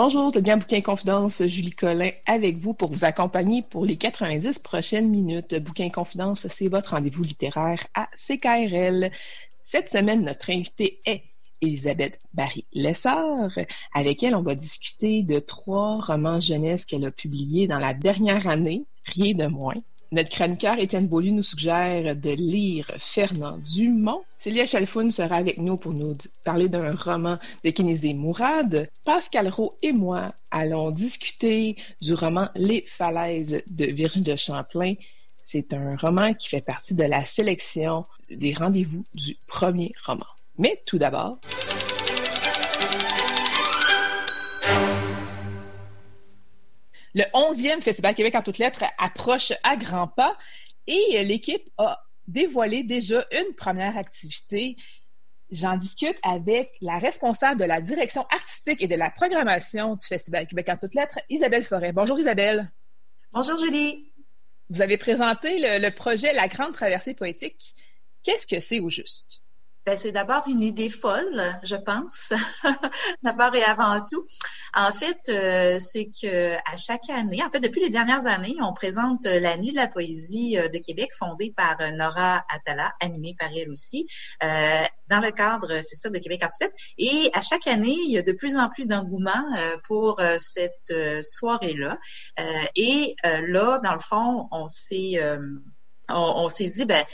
Bonjour, c'est bien Bouquin Confidence, Julie Collin avec vous pour vous accompagner pour les 90 prochaines minutes. Bouquin Confidence, c'est votre rendez-vous littéraire à CKRL. Cette semaine, notre invitée est Elisabeth Barry-Lessard, avec elle, on va discuter de trois romans jeunesse qu'elle a publiés dans la dernière année, rien de moins. Notre chroniqueur Étienne Beaulieu nous suggère de lire Fernand Dumont. Célia Chalfoun sera avec nous pour nous parler d'un roman de Kinézé Mourad. Pascal Rowe et moi allons discuter du roman Les falaises de Virginie de Champlain. C'est un roman qui fait partie de la sélection des rendez-vous du premier roman. Mais tout d'abord... Le 11e Festival Québec en toutes lettres approche à grands pas et l'équipe a dévoilé déjà une première activité. J'en discute avec la responsable de la direction artistique et de la programmation du Festival Québec en toutes lettres, Isabelle Forêt. Bonjour Isabelle. Bonjour Julie. Vous avez présenté le, le projet La Grande Traversée poétique. Qu'est-ce que c'est au juste? Ben, c'est d'abord une idée folle, je pense, d'abord et avant tout. En fait, euh, c'est que à chaque année, en fait, depuis les dernières années, on présente la Nuit de la poésie euh, de Québec, fondée par euh, Nora Atala, animée par elle aussi, euh, dans le cadre, c'est ça, de Québec en tête. Et à chaque année, il y a de plus en plus d'engouement pour cette soirée-là. et là, dans le fond, on s'est on, s'est dit, ben,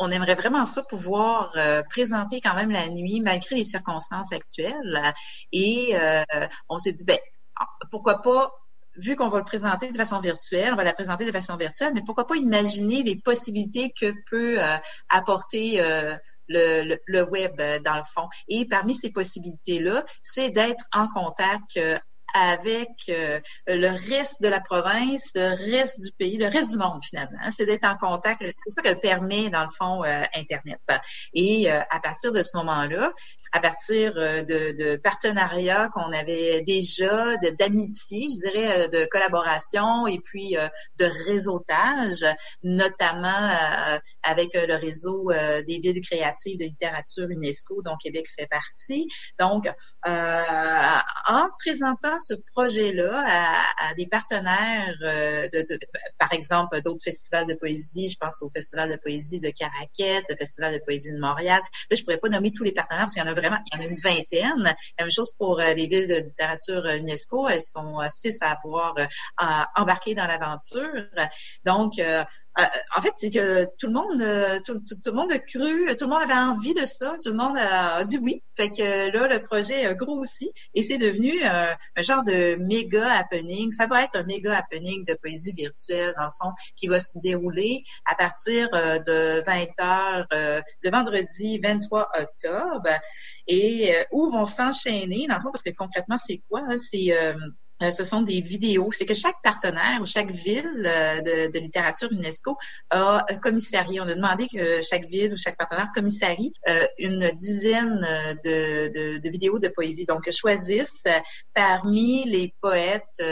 on, aimerait vraiment ça pouvoir euh, présenter quand même la nuit malgré les circonstances actuelles. Et euh, on s'est dit, ben, pourquoi pas vu qu'on va le présenter de façon virtuelle, on va la présenter de façon virtuelle, mais pourquoi pas imaginer les possibilités que peut euh, apporter le, le, web dans le fond. Et parmi ces possibilités-là, c'est d'être en contact avec euh, le reste de la province, le reste du pays, le reste du monde finalement. C'est d'être en contact. C'est ça que permet dans le fond euh, Internet. Et euh, à partir de ce moment-là, à partir de, de partenariats qu'on avait déjà, d'amitié, je dirais, de collaboration et puis de réseautage, notamment avec le réseau des villes créatives de littérature UNESCO dont Québec fait partie. Donc, en présentant ce projet-là à, des partenaires, euh, de, par exemple, d'autres festivals de poésie. Je pense au Festival de poésie de Caraquette, le Festival de poésie de Montréal. Là, je pourrais pas nommer tous les partenaires parce qu'il y en a vraiment, il y en a une vingtaine. La même chose pour euh, les villes de littérature euh, UNESCO. Elles sont six à pouvoir embarquer dans l'aventure. Donc, euh, en fait, c'est que tout le monde, euh, tout, le monde a cru, tout le monde avait envie de ça, tout le monde a, dit oui. Fait que là, le projet a grossi et c'est devenu euh, un genre de méga happening. Ça va être un méga happening de poésie virtuelle, dans le fond, qui va se dérouler à partir de 20 heures le vendredi 23 octobre et où vont s'enchaîner, dans le fond, parce que concrètement, c'est quoi? Hein? C'est euh, ce sont des vidéos. C'est que chaque partenaire ou chaque ville euh, de, de, littérature UNESCO a commissarié. On a demandé que chaque ville ou chaque partenaire commissarie euh, une dizaine de, de, de, vidéos de poésie. Donc, choisissent parmi les poètes,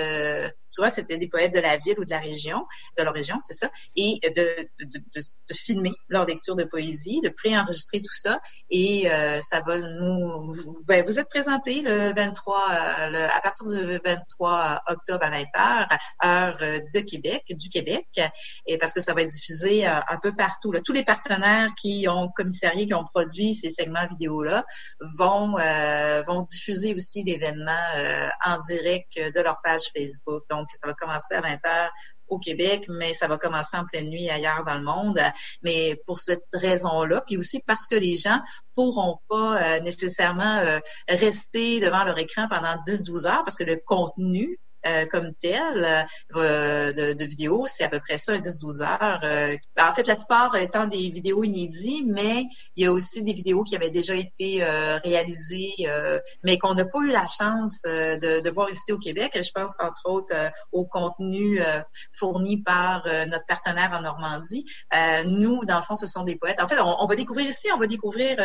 souvent c'était des poètes de la ville ou de la région, de leur région, c'est ça, et de, de, filmer leur lecture de poésie, de préenregistrer tout ça. Et ça va nous... Ben, vous êtes présenté le 23, le, à partir du 23 23 octobre à 20h, heure de Québec, du Québec, et parce que ça va être diffusé un peu partout. Tous les partenaires qui ont commissarié, qui ont produit ces segments vidéo-là, vont vont diffuser aussi l'événement en direct de leur page Facebook. Donc, ça va commencer à 20h au Québec, mais ça va commencer en pleine nuit ailleurs dans le monde. Mais pour cette raison-là, puis aussi parce que les gens pourront pas euh, nécessairement euh, rester devant leur écran pendant 10-12 heures parce que le contenu euh, comme tel euh, de, de vidéos, c'est à peu près ça, 10-12 heures. Euh, en fait, la plupart étant des vidéos inédites, mais il y a aussi des vidéos qui avaient déjà été réalisées, mais qu'on n'a pas eu la chance de, de, voir ici au Québec. Je pense entre autres au contenu fourni par notre partenaire en Normandie. nous, dans le fond, ce sont des poètes. En fait, on, on va découvrir ici, on va découvrir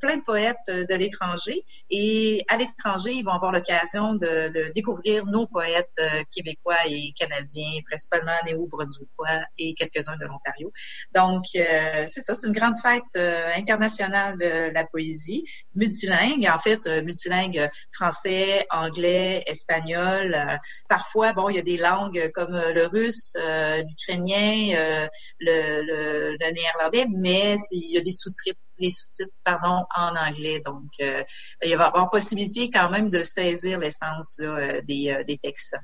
plein de poètes de l'étranger, et à l'étranger, ils vont avoir l'occasion de, de découvrir nos poètes euh, québécois et canadiens, principalement néo-brunswickois et quelques-uns de l'Ontario. Donc, euh, c'est ça, c'est une grande fête euh, internationale de la poésie, multilingue, en fait, multilingue français, anglais, espagnol. parfois, bon, il y a des langues comme le russe, l'ukrainien, le, néerlandais, mais il y a des sous-titres les sous-titres pardon en anglais. Donc, euh, il va y avoir possibilité quand même de saisir l'essence euh, des, euh, des textes.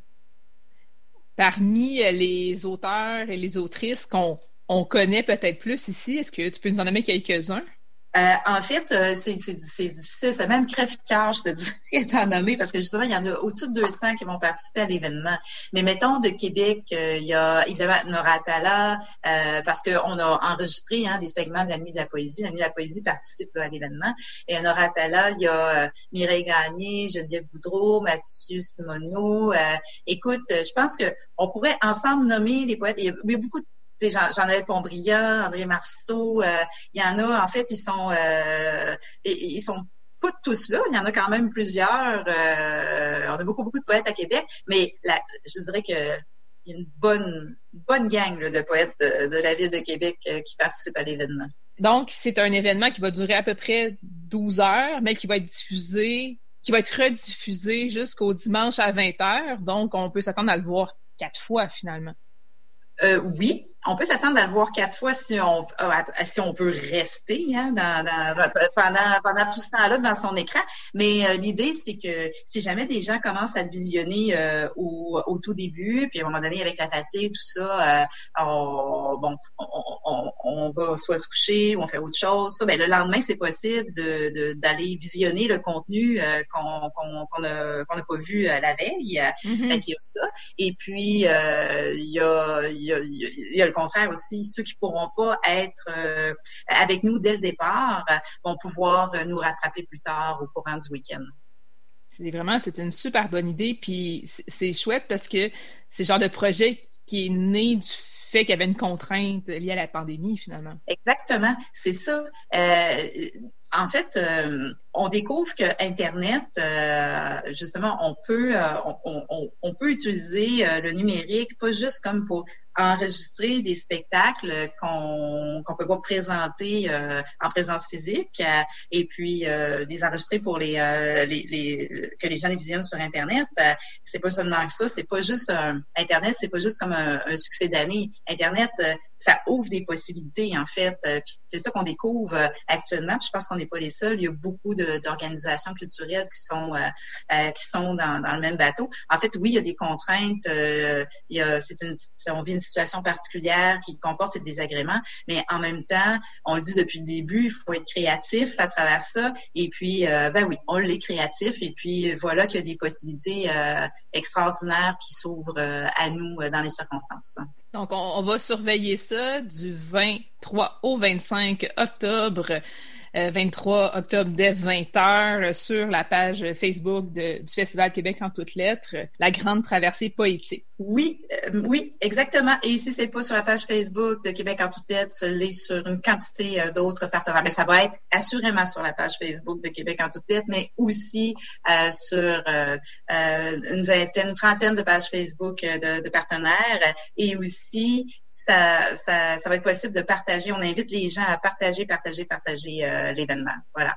Parmi les auteurs et les autrices qu'on on connaît peut-être plus ici, est-ce que tu peux nous en nommer quelques-uns? Euh, en fait, euh, c'est difficile. C'est même crève-cœur, je te dirais, d'en nommer, parce que justement, il y en a au-dessus de 200 qui vont participer à l'événement. Mais mettons, de Québec, euh, il y a évidemment Nora Atala, parce qu'on a enregistré hein, des segments de la Nuit de la Poésie. La Nuit de la Poésie participe à l'événement. Et à Nora Atala, il y a Mireille Gagné, Geneviève Boudreau, Mathieu Simoneau. écoute, je pense que on pourrait ensemble nommer les poètes. Il y a, il y a beaucoup de Jean-Noël Pontbriand, André Marceau, euh, il y en a, en fait, ils sont, euh, ils sont pas tous là, il y en a quand même plusieurs. Euh, on a beaucoup, beaucoup de poètes à Québec, mais je dirais que y a une bonne, bonne gang de poètes de, la ville de Québec qui participent à l'événement. Donc, c'est un événement qui va durer à peu près 12 heures, mais qui va être diffusé, qui va être rediffusé jusqu'au dimanche à 20 heures. Donc, on peut s'attendre à le voir quatre fois finalement. oui, on peut s'attendre à le voir quatre fois si on euh, si on veut rester hein, dans, pendant pendant tout ce temps-là dans son écran. Mais euh, l'idée c'est que si jamais des gens commencent à le visionner euh, au, au, tout début, puis à un moment donné avec la fatigue tout ça, on, bon on, on, va soit se coucher ou on fait autre chose. Ça, ben, le lendemain c'est possible de d'aller visionner le contenu qu'on qu'on n'a qu'on pas vu la veille. Mm-hmm. il y a ça. Et puis il y a il y a, il y a contraire aussi, ceux qui pourront pas être euh, avec nous dès le départ vont pouvoir euh, nous rattraper plus tard au courant du week-end. C'est vraiment, c'est une super bonne idée, puis c'est chouette parce que c'est le genre de projet qui est né du fait qu'il y avait une contrainte liée à la pandémie, finalement. Exactement, c'est ça. Euh, en fait, on découvre que Internet, justement, on peut, on, peut utiliser le numérique pas juste comme pour enregistrer des spectacles qu'on qu'on peut pas présenter euh, en présence physique euh, et puis euh, les enregistrer pour les, les, les, que les gens les visionnent sur internet. C'est pas seulement ça c'est pas juste internet c'est pas juste comme un, un succès d'année. Internet ça ouvre des possibilités en fait. Puis c'est ça qu'on découvre actuellement. Je pense qu'on n'est pas les seuls. Il y a beaucoup d'organisations culturelles qui sont qui sont dans, dans le même bateau. En fait oui il y a des contraintes il y a c'est une on vit une situation particulière qui comporte ces désagréments, mais en même temps, on le dit depuis le début, il faut être créatif à travers ça. Et puis, euh, ben oui, on l'est créatif. Et puis, voilà qu'il y a des possibilités euh, extraordinaires qui s'ouvrent euh, à nous dans les circonstances. Donc, on, va surveiller ça du 23 au 25 octobre. 23 octobre dès 20h sur la page Facebook du Festival Québec en toutes lettres, la grande traversée poétique. Oui, euh, oui, exactement. Et ici, c'est pas sur la page Facebook de Québec en toutes lettres, c'est sur une quantité euh, d'autres partenaires. Mais ça va être assurément sur la page Facebook de Québec en toutes lettres, mais aussi euh, sur une vingtaine, une trentaine de pages Facebook de, de, partenaires. Et aussi, ça, ça, ça va être possible de partager. On invite les gens à partager, partager, partager l'événement. Voilà.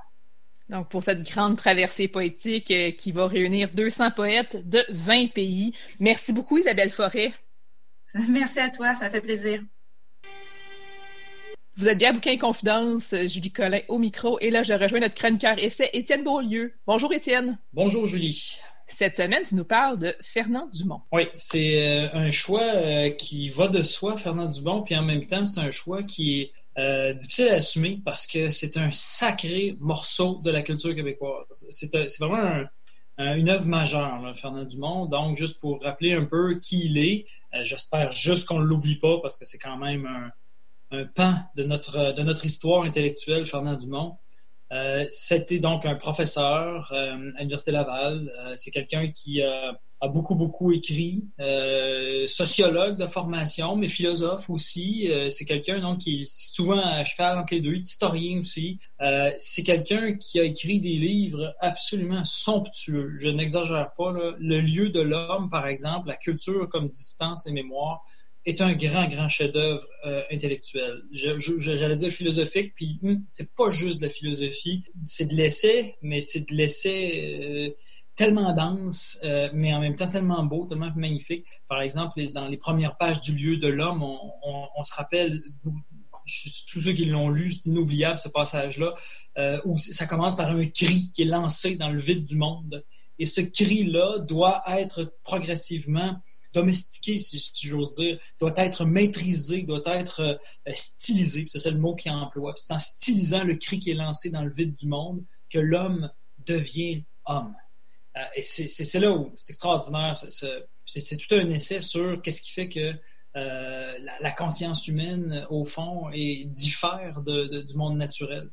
Donc, pour cette grande traversée poétique euh, qui va réunir 200 poètes de 20 pays. Merci beaucoup, Isabelle Forêt. Merci à toi, ça fait plaisir. Vous êtes bien à Bouquin Confidence, Julie Collin au micro, et là, je rejoins notre chroniqueur essai, Étienne Beaulieu. Bonjour, Étienne. Bonjour, Julie. Cette semaine, tu nous parles de Fernand Dumont. Oui, c'est euh, un choix euh, qui va de soi, Fernand Dumont, puis en même temps, c'est un choix qui est euh, difficile à assumer parce que c'est un sacré morceau de la culture québécoise. C'est vraiment une œuvre majeure, Fernand Dumont. Donc, juste pour rappeler un peu qui il est, j'espère juste qu'on ne l'oublie pas parce que c'est quand même un, un pan de notre, de notre histoire intellectuelle, Fernand Dumont. Euh, c'était donc un professeur euh, à l'Université Laval. Euh, c'est quelqu'un qui a beaucoup, beaucoup écrit, sociologue de formation, mais philosophe aussi. c'est quelqu'un donc qui est souvent à cheval entre les deux, historien aussi. c'est quelqu'un qui a écrit des livres absolument somptueux. Je n'exagère pas. Le lieu de l'homme, par exemple, la culture comme distance et mémoire est un grand, grand chef-d'œuvre euh, intellectuel. J'allais dire philosophique, puis hmm, c'est pas juste de la philosophie, c'est de l'essai, mais c'est de l'essai euh, tellement dense, euh, mais en même temps tellement beau, tellement magnifique. Par exemple, dans les premières pages du lieu de l'homme, on, se rappelle tous ceux qui l'ont lu, c'est inoubliable ce passage-là, où ça commence par un cri qui est lancé dans le vide du monde. Et ce cri-là doit être progressivement domestiqué, si, j'ose dire, doit être maîtrisé, doit être euh, stylisé. C'est ça le mot qu'il emploie. C'est en stylisant le cri qui est lancé dans le vide du monde que l'homme devient homme. Euh, et c'est là où c'est extraordinaire. C'est tout un essai sur qu'est-ce qui fait que euh, la, conscience humaine, au fond, est, diffère du monde naturel.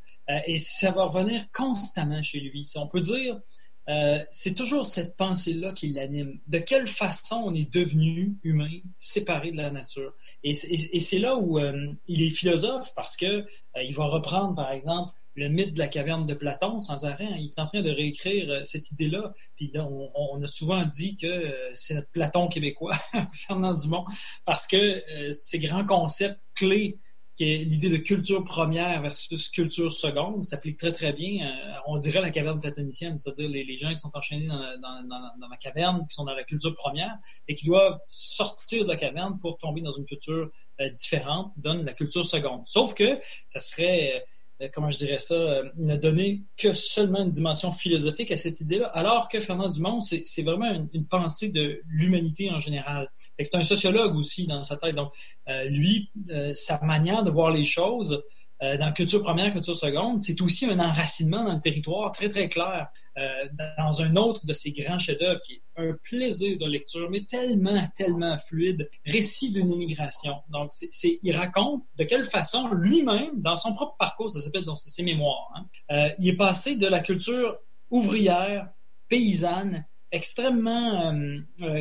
et ça va revenir constamment chez lui. Si on peut dire, euh, c'est toujours cette pensée-là qui l'anime. De quelle façon on est devenu humain, séparé de la nature. Et, c'est là où euh, il est philosophe parce que euh, il va reprendre, par exemple, le mythe de la caverne de Platon sans arrêt. Hein. Il est en train de réécrire cette idée-là. Puis on, a souvent dit que c'est notre Platon québécois, Fernand Dumont, parce que ces grands concepts clés l'idée de culture première versus culture seconde s'applique très très bien. Euh, on dirait la caverne platonicienne, c'est-à-dire les, gens qui sont enchaînés dans, la caverne, qui sont dans la culture première et qui doivent sortir de la caverne pour tomber dans une culture euh, différente, donne la culture seconde. Sauf que ça serait euh, euh, comment je dirais ça, euh, ne donner que seulement une dimension philosophique à cette idée-là, alors que Fernand Dumont, c'est vraiment une, pensée de l'humanité en général. C'est un sociologue aussi dans sa tête. Donc, euh, lui, sa manière de voir les choses, euh, dans culture première, culture seconde, c'est aussi un enracinement dans le territoire très, très clair. Euh, dans un autre de ses grands chefs-d'œuvre, qui est un plaisir de lecture, mais tellement, tellement fluide, récit d'une immigration. Donc, c'est, il raconte de quelle façon lui-même, dans son propre parcours, ça s'appelle dans ses mémoires, hein, euh, il est passé de la culture ouvrière, paysanne, extrêmement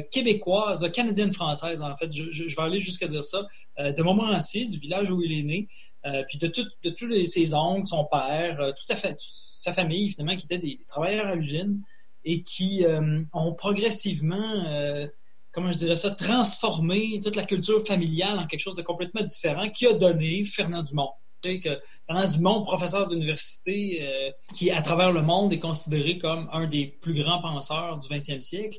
québécoise, canadienne-française en fait, je, vais aller jusqu'à dire ça, de Montmorency, du village où il est né, euh, puis de, de tous les, ses oncles, son père, euh, toute, sa sa famille, finalement, qui étaient des, travailleurs à l'usine et qui euh, ont progressivement, comment je dirais ça, transformé toute la culture familiale en quelque chose de complètement différent qui a donné Fernand Dumont. Que Fernand Dumont, professeur d'université, qui à travers le monde est considéré comme un des plus grands penseurs du 20e siècle,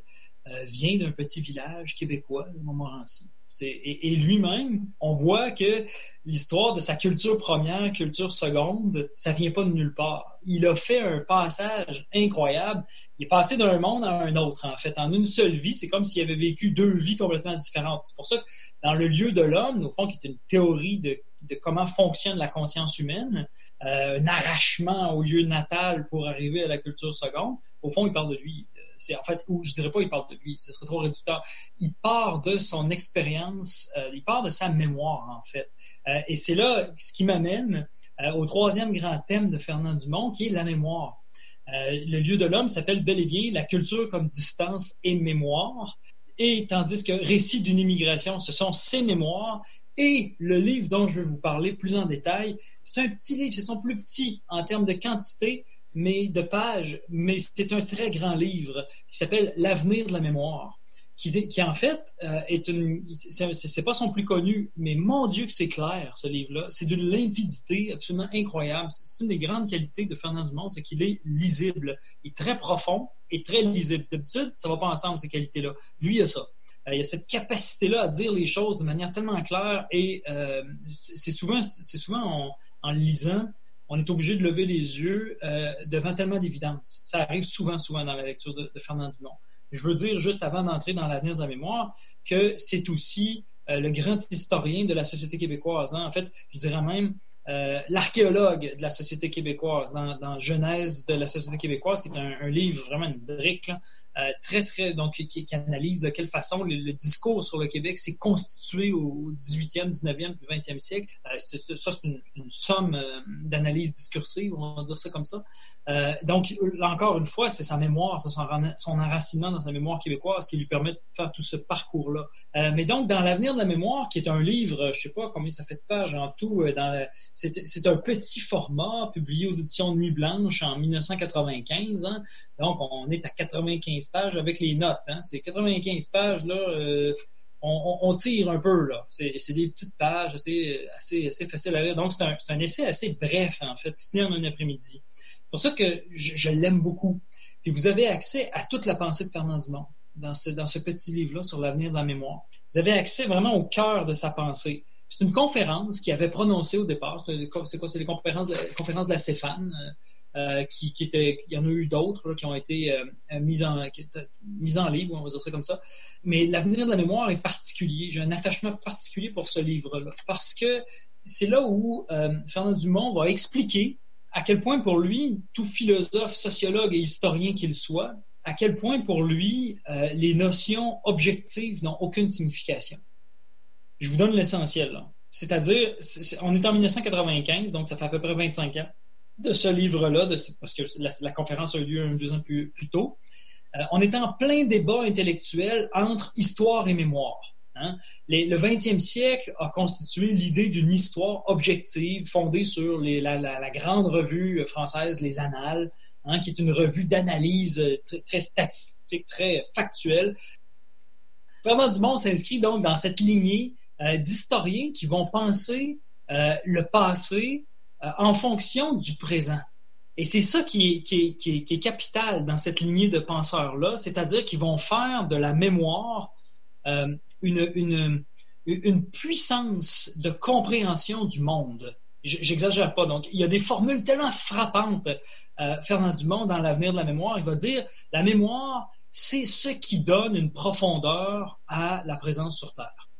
vient d'un petit village québécois de Montmorency. Et, lui-même, on voit que l'histoire de sa culture première, culture seconde, ça vient pas de nulle part. Il a fait un passage incroyable. Il est passé d'un monde à un autre, en fait. En une seule vie, c'est comme s'il avait vécu deux vies complètement différentes. C'est pour ça que dans le lieu de l'homme, au fond, qui est une théorie de, comment fonctionne la conscience humaine, euh, un arrachement au lieu natal pour arriver à la culture seconde, au fond, il parle de lui c'est en fait, ou je dirais pas il parle de lui, ce serait trop réducteur. Il part de son expérience, euh, il part de sa mémoire, en fait. Euh, et c'est là ce qui m'amène euh, au troisième grand thème de Fernand Dumont, qui est la mémoire. le lieu de l'homme s'appelle bel et bien la culture comme distance et mémoire. Et tandis que Récit d'une immigration, ce sont ses mémoires. Et le livre dont je vais vous parler plus en détail, c'est un petit livre, c'est son plus petit en termes de quantité, mais de pages, mais c'est un très grand livre qui s'appelle L'avenir de la mémoire. qui, qui en fait euh, est une. C'est pas son plus connu, mais mon Dieu que c'est clair, ce livre-là. C'est d'une limpidité absolument incroyable. C'est une des grandes qualités de Fernand Dumont, c'est qu'il est lisible. Il est très profond et très lisible. D'habitude, ça va pas ensemble, ces qualités-là. Lui, il a ça. Euh, il a cette capacité-là à dire les choses de manière tellement claire et euh, c'est souvent, c'est souvent en, lisant, on est obligé de lever les yeux euh, devant tellement d'évidence. Ça arrive souvent, souvent dans la lecture de, Fernand Dumont. Je veux dire, juste avant d'entrer dans l'avenir de la mémoire, que c'est aussi le grand historien de la société québécoise. Hein. En fait, je dirais même l'archéologue de la société québécoise, dans, Genèse de la société québécoise, qui est un, livre vraiment une brique, euh, très, très, donc, qui, analyse de quelle façon le, discours sur le Québec s'est constitué au 18e, 19e puis 20e siècle. Euh, ça, c'est une, somme euh, d'analyse discursive, on va dire ça comme ça. donc, là encore une fois, c'est sa mémoire, son, enracinement dans sa mémoire québécoise qui lui permet de faire tout ce parcours-là. mais donc, dans l'avenir de la mémoire, qui est un livre, je sais pas combien ça fait de pages en tout, c'est un petit format publié aux éditions Nuit Blanche en 1995. Hein. Donc, on est à 95 pages avec les notes. Hein. C'est 95 pages, là, euh, on, tire un peu, là. C'est des petites pages assez, assez, faciles à lire. Donc, c'est un, essai assez bref, en fait, qui se lit en un après-midi. C'est pour ça que je, l'aime beaucoup. Puis vous avez accès à toute la pensée de Fernand Dumont dans ce, petit livre-là sur l'avenir de la mémoire. Vous avez accès vraiment au cœur de sa pensée. C'est une conférence qu'il avait prononcée au départ. C'est quoi? C'est les conférences de, conférences de la Céphane. Euh, euh, qui, qui il y en a eu d'autres qui ont été euh, mises en, mis en livre, on va dire ça comme ça. Mais l'avenir de la mémoire est particulier. J'ai un attachement particulier pour ce livre-là parce que c'est là où euh, Fernand Dumont va expliquer à quel point pour lui, tout philosophe, sociologue et historien qu'il soit, à quel point pour lui, les notions objectives n'ont aucune signification. Je vous donne l'essentiel. C'est-à-dire, on est en 1995, donc ça fait à peu près 25 ans de ce livre-là, parce que la, conférence a eu lieu un deux ans plus, tôt, euh, on est en plein débat intellectuel entre histoire et mémoire. Hein. le 20e siècle a constitué l'idée d'une histoire objective fondée sur la, grande revue française Les Annales, hein, qui est une revue d'analyse très, statistique, très factuelle. Fernand Dumont s'inscrit donc dans cette lignée euh, d'historiens qui vont penser euh, le passé euh, en fonction du présent. Et c'est ça qui, est, capital dans cette lignée de penseurs-là, c'est-à-dire qu'ils vont faire de la mémoire euh, une, une, une, puissance de compréhension du monde. J'exagère pas. Donc, il y a des formules tellement frappantes. Euh, Fernand Dumont, dans l'avenir de la mémoire, il va dire la mémoire, c'est ce qui donne une profondeur à la présence sur Terre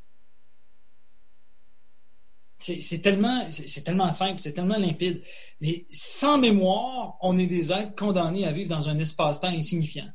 c'est tellement, simple, c'est tellement limpide. Mais sans mémoire, on est des êtres condamnés à vivre dans un espace-temps insignifiant.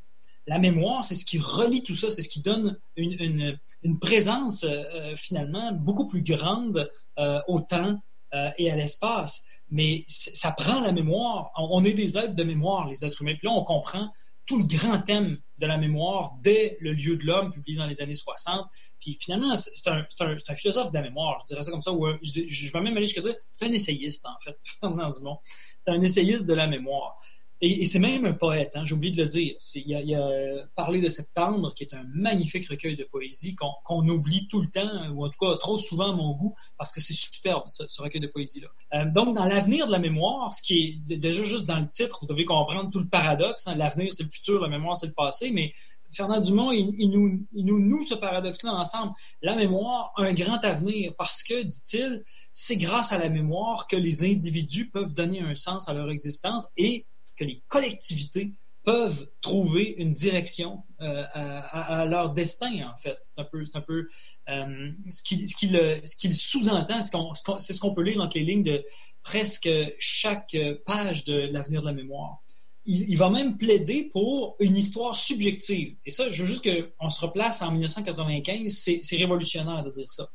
La mémoire, c'est ce qui relie tout ça, c'est ce qui donne une, présence euh, finalement beaucoup plus grande euh, au temps euh, et à l'espace. Mais ça prend la mémoire. On, est des êtres de mémoire, les êtres humains. Puis là, on comprend tout le grand thème de la mémoire dès Le lieu de l'homme, publié dans les années 60. Puis finalement, c'est un, un, un, philosophe de la mémoire, je dirais ça comme ça, ou je, vais même aller jusqu'à dire, c'est un essayiste, en fait, Fernand Dumont. C'est un essayiste de la mémoire. Et, c'est même un poète, hein, j'ai oublié de le dire. Il y, a, Parler de septembre, qui est un magnifique recueil de poésie qu'on oublie tout le temps, ou en tout cas trop souvent à mon goût, parce que c'est superbe, ce, recueil de poésie-là. Euh, donc, dans l'avenir de la mémoire, ce qui est déjà juste dans le titre, vous devez comprendre tout le paradoxe. Hein, l'avenir, c'est le futur, la mémoire, c'est le passé, mais Fernand Dumont, il, nous, il nous noue ce paradoxe-là ensemble. La mémoire, un grand avenir, parce que, dit-il, c'est grâce à la mémoire que les individus peuvent donner un sens à leur existence et que les collectivités peuvent trouver une direction euh, à, leur destin, en fait. C'est un peu, un peu euh, ce qu'il sous-entend, c'est ce qu'on peut lire entre les lignes de presque chaque page de l'avenir de la mémoire. Il, va même plaider pour une histoire subjective. Et ça, je veux juste qu'on se replace en 1995, c'est révolutionnaire de dire ça.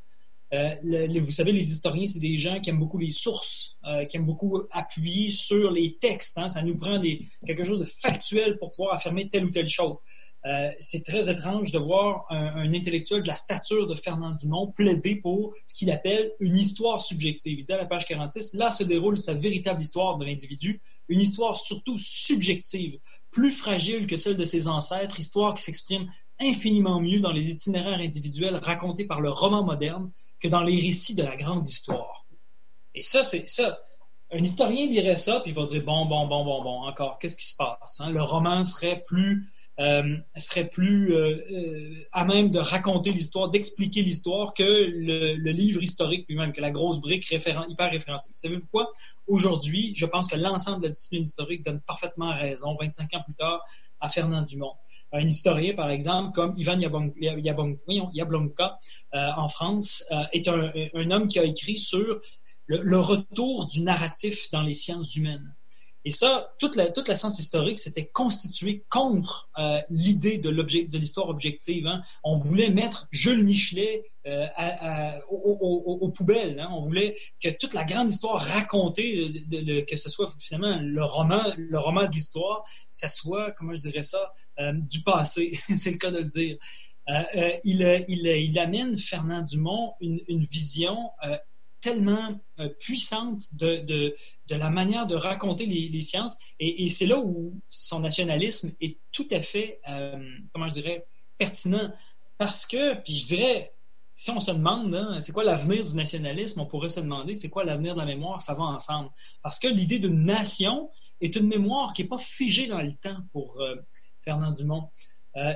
Euh, vous savez, les historiens, c'est des gens qui aiment beaucoup les sources, euh, qui aiment beaucoup appuyer sur les textes. Hein. Ça nous prend quelque chose de factuel pour pouvoir affirmer telle ou telle chose. Euh, c'est très étrange de voir un, intellectuel de la stature de Fernand Dumont plaider pour ce qu'il appelle une histoire subjective. Il dit à la page 46, là se déroule sa véritable histoire de l'individu, une histoire surtout subjective, plus fragile que celle de ses ancêtres, histoire qui s'exprime infiniment mieux dans les itinéraires individuels racontés par le roman moderne que dans les récits de la grande histoire. Et ça, c'est ça. Un historien lirait ça, puis il va dire bon, bon, bon, bon, bon, encore, qu'est-ce qui se passe? Hein? Le roman serait plus euh, serait plus euh, euh, à même de raconter l'histoire, d'expliquer l'histoire que le, livre historique lui-même, que la grosse brique référent, hyper référencée. Savez-vous quoi? Aujourd'hui, je pense que l'ensemble de la discipline historique donne parfaitement raison, 25 ans plus tard, à Fernand Dumont. Un historien, par exemple, comme Ivan Yablonka en France, est un, homme qui a écrit sur le retour du narratif dans les sciences humaines. Et ça, toute la, science historique s'était constituée contre euh, l'idée de l'histoire objective. Hein. On voulait mettre Jules Michelet euh, à, aux, poubelles. Hein. On voulait que toute la grande histoire racontée, que ce soit finalement le roman, le roman de l'histoire, ça soit, comment je dirais ça, euh, du passé. C'est le cas de le dire. il, amène Fernand Dumont une, une vision tellement euh, puissante de, de, de, la manière de raconter les, sciences. Et, c'est là où son nationalisme est tout à fait, euh, comment je dirais, pertinent. Parce que, puis je dirais, si on se demande, c'est quoi l'avenir du nationalisme, on pourrait se demander, c'est quoi l'avenir de la mémoire, ça va ensemble. Parce que l'idée d'une nation est une mémoire qui n'est pas figée dans le temps pour euh, Fernand Dumont. Euh,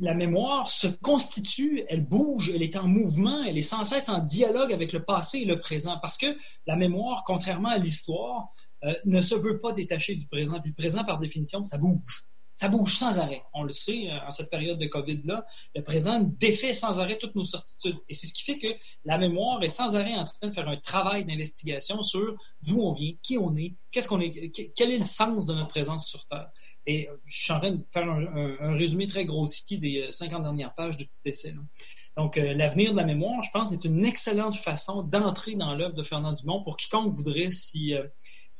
la mémoire se constitue, elle bouge, elle est en mouvement, elle est sans cesse en dialogue avec le passé et le présent, parce que la mémoire, contrairement à l'histoire, euh, ne se veut pas détacher du présent. Puis le présent, par définition, ça bouge. Ça bouge sans arrêt. On le sait, euh, en cette période de COVID-là, le présent défait sans arrêt toutes nos certitudes. Et c'est ce qui fait que la mémoire est sans arrêt en train de faire un travail d'investigation sur d'où on vient, qui on est, qu'est-ce qu'on est, quel est le sens de notre présence sur Terre. Et euh, je suis en train de faire un, résumé très grossier des 50 euh, dernières pages de petit essai. Donc, euh, l'avenir de la mémoire, je pense, est une excellente façon d'entrer dans l'œuvre de Fernand Dumont pour quiconque voudrait s'y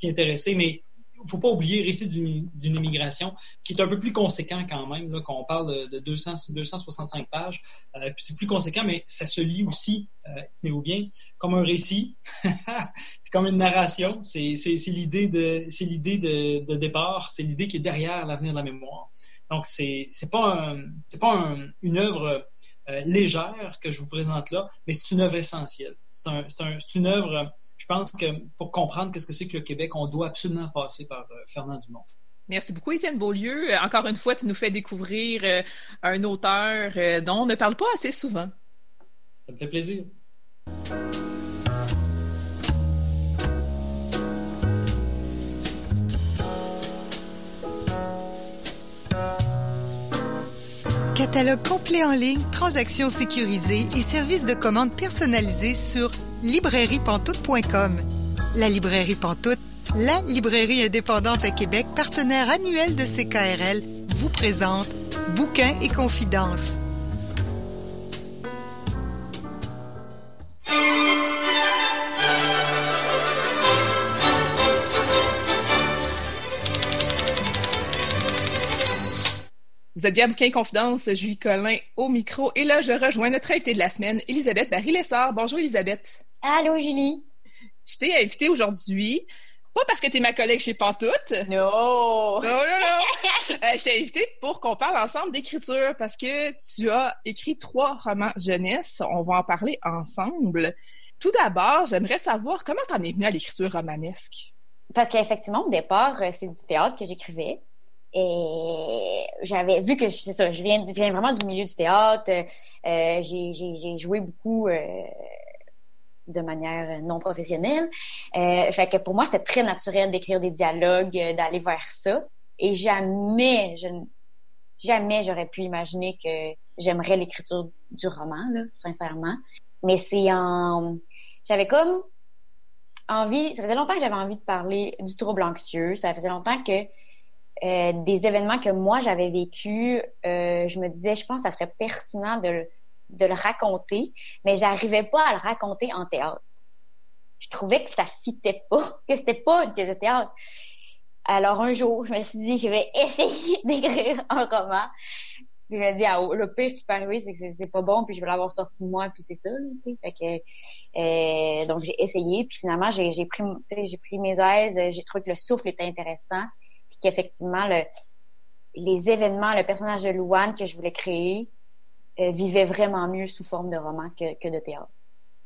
intéresser. Mais faut pas oublier le récit d'une immigration qui est un peu plus conséquent quand même, là, quand on parle de 200, 265 pages. Euh, c'est plus conséquent, mais ça se lit aussi, euh, ou bien, comme un récit. c'est comme une narration. C'est l'idée de, départ, c'est l'idée qui est derrière l'avenir de la mémoire. Donc, c'est pas, pas une œuvre euh, légère que je vous présente là, mais c'est une œuvre essentielle. C'est un, un, une œuvre je pense que pour comprendre qu'est-ce que c'est que le Québec, on doit absolument passer par euh, Fernand Dumont. Merci beaucoup, Étienne Beaulieu. Euh, encore une fois, tu nous fais découvrir euh, un auteur dont on ne parle pas assez souvent. Ça me fait plaisir. Catalogue complet en ligne, transactions sécurisées et services de commande personnalisés sur librairiepantoute.com. La librairie Pantoute, la librairie indépendante à Québec, partenaire annuel de CKRL, vous présente Bouquins et confidences. Vous êtes bien Bouquin Confidence, Julie Collin au micro. Et là, je rejoins notre invitée de la semaine, Elisabeth Barry-Lessard. Bonjour, Elisabeth. Allô, Julie. Je t'ai invitée aujourd'hui, pas parce que tu es ma collègue chez Pantoute. Non. Non, non, non. Euh, je t'ai invitée pour qu'on parle ensemble d'écriture parce que tu as écrit trois romans jeunesse. On va en parler ensemble. Tout d'abord, j'aimerais savoir comment tu en es venue à l'écriture romanesque? Parce qu'effectivement, au départ, euh, c'est du théâtre que j'écrivais. Et j'avais vu que c'est ça, je viens, vraiment du milieu du théâtre. Euh, j'ai joué beaucoup euh, de manière non professionnelle. Euh, fait que pour moi, c'était très naturel d'écrire des dialogues, euh, d'aller vers ça. Et jamais, je, jamais j'aurais pu imaginer que j'aimerais l'écriture du roman, là, sincèrement. Mais c'est en, j'avais comme envie, ça faisait longtemps que j'avais envie de parler du trouble anxieux. Ça faisait longtemps que euh, des événements que moi j'avais vécu, euh, je me disais, je pense que ça serait pertinent de, de le raconter, mais j'arrivais pas à le raconter en théâtre. Je trouvais que ça fitait pas, que c'était pas une pièce de théâtre. Alors un jour, je me suis dit, je vais essayer d'écrire un roman. Puis je me dis, ah, le pire qui peut arriver, c'est que c'est pas bon, puis je vais l'avoir sorti de moi, puis c'est ça, tu sais. Fait que, euh, donc j'ai essayé, puis finalement j'ai pris, j'ai pris mes aises, j'ai trouvé que le souffle était intéressant puis qu'effectivement, le, les événements, le personnage de Louane que je voulais créer vivait vraiment mieux sous forme de roman que, que de théâtre.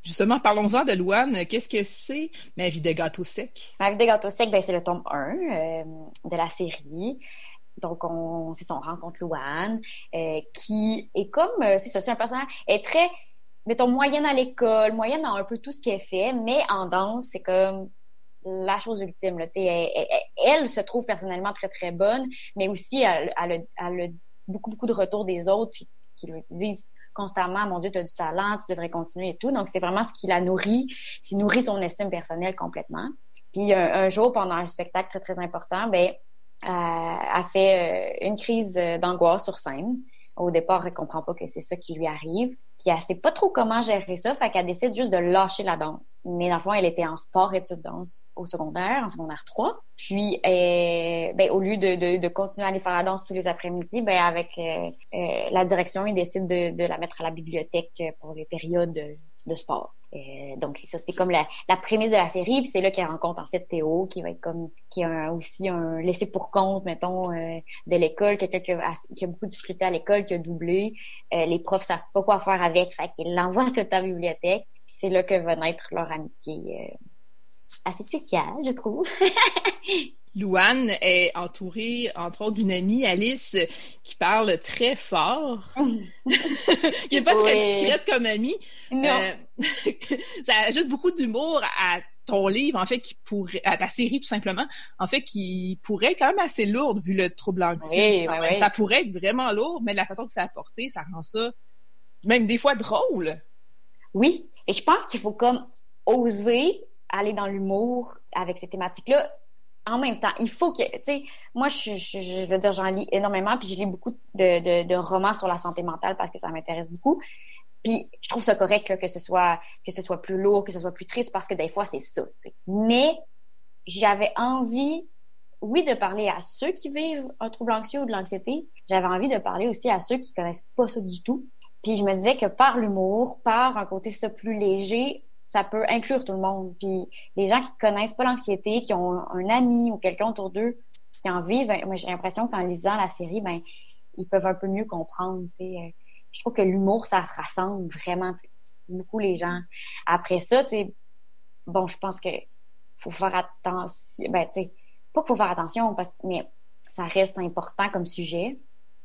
Justement, parlons-en de Louane. Qu'est-ce que c'est Ma vie de gâteau sec? Ma vie de gâteau sec, ben, c'est le tome 1 de la série. Donc, on, c'est son rencontre Louane, euh, qui est comme, euh, c'est ça, c'est un personnage, est très, mettons, moyenne à l'école, moyenne dans un peu tout ce qu'elle fait, mais en danse, c'est comme la chose ultime. Là, elle, elle, elle, se trouve personnellement très, très bonne, mais aussi elle, a, beaucoup, beaucoup de retours des autres puis, qui lui disent constamment, mon Dieu, tu as du talent, tu devrais continuer et tout. Donc, c'est vraiment ce qui la nourrit, qui nourrit son estime personnelle complètement. Puis un, jour, pendant un spectacle très, très important, ben a fait euh, une crise d'angoisse sur scène. Au départ, elle comprend pas que c'est ça qui lui arrive. Puis elle sait pas trop comment gérer ça, fait qu'elle décide juste de lâcher la danse. Mais dans le fond, elle était en sport études danse au secondaire, en secondaire 3. Puis, euh, ben, au lieu de, de, continuer à aller faire la danse tous les après-midi, ben, avec euh, la direction, ils décident de, de, la mettre à la bibliothèque pour les périodes de sport. Euh, donc c'est ça, c'est comme la, prémisse de la série, puis c'est là qu'elle rencontre en fait Théo, qui va être comme qui a aussi un laissé pour compte, mettons, euh, de l'école, quelqu'un qui, a beaucoup de à l'école, qui a doublé. Euh, les profs savent pas quoi faire avec, fait qu'ils l'envoient tout le à la bibliothèque. Puis c'est là que va naître leur amitié assez spéciale, je trouve. Louane est entourée, entre autres, d'une amie, Alice, qui parle très fort, qui n'est pas très discrète comme amie. Non. Euh, ça ajoute beaucoup d'humour à ton livre, en fait, qui pourrait, à ta série, tout simplement, en fait, qui pourrait être quand même assez lourde, vu le trouble anxieux. Oui, Ça pourrait être vraiment lourd, mais la façon que ça a apporté, ça rend ça même des fois drôle. Oui, et je pense qu'il faut comme oser aller dans l'humour avec ces thématiques-là en même temps, il faut que, tu sais, moi, je, je, veux dire, j'en lis énormément, puis je lis beaucoup de, de, romans sur la santé mentale parce que ça m'intéresse beaucoup. Puis je trouve ça correct là, que ce soit que ce soit plus lourd, que ce soit plus triste, parce que des fois, c'est ça, tu sais. Mais j'avais envie, oui, de parler à ceux qui vivent un trouble anxieux ou de l'anxiété. J'avais envie de parler aussi à ceux qui connaissent pas ça du tout. Puis je me disais que par l'humour, par un côté ça plus léger, ça peut inclure tout le monde. Puis les gens qui connaissent pas l'anxiété, qui ont un ami ou quelqu'un autour d'eux qui en vivent, moi j'ai l'impression qu'en lisant la série, ben ils peuvent un peu mieux comprendre. Euh, je trouve que l'humour, ça rassemble vraiment beaucoup les gens. Après ça, tu sais, bon, je pense que faut faire attention. Ben, tu sais, pas qu'il faut faire attention, parce, mais ça reste important comme sujet.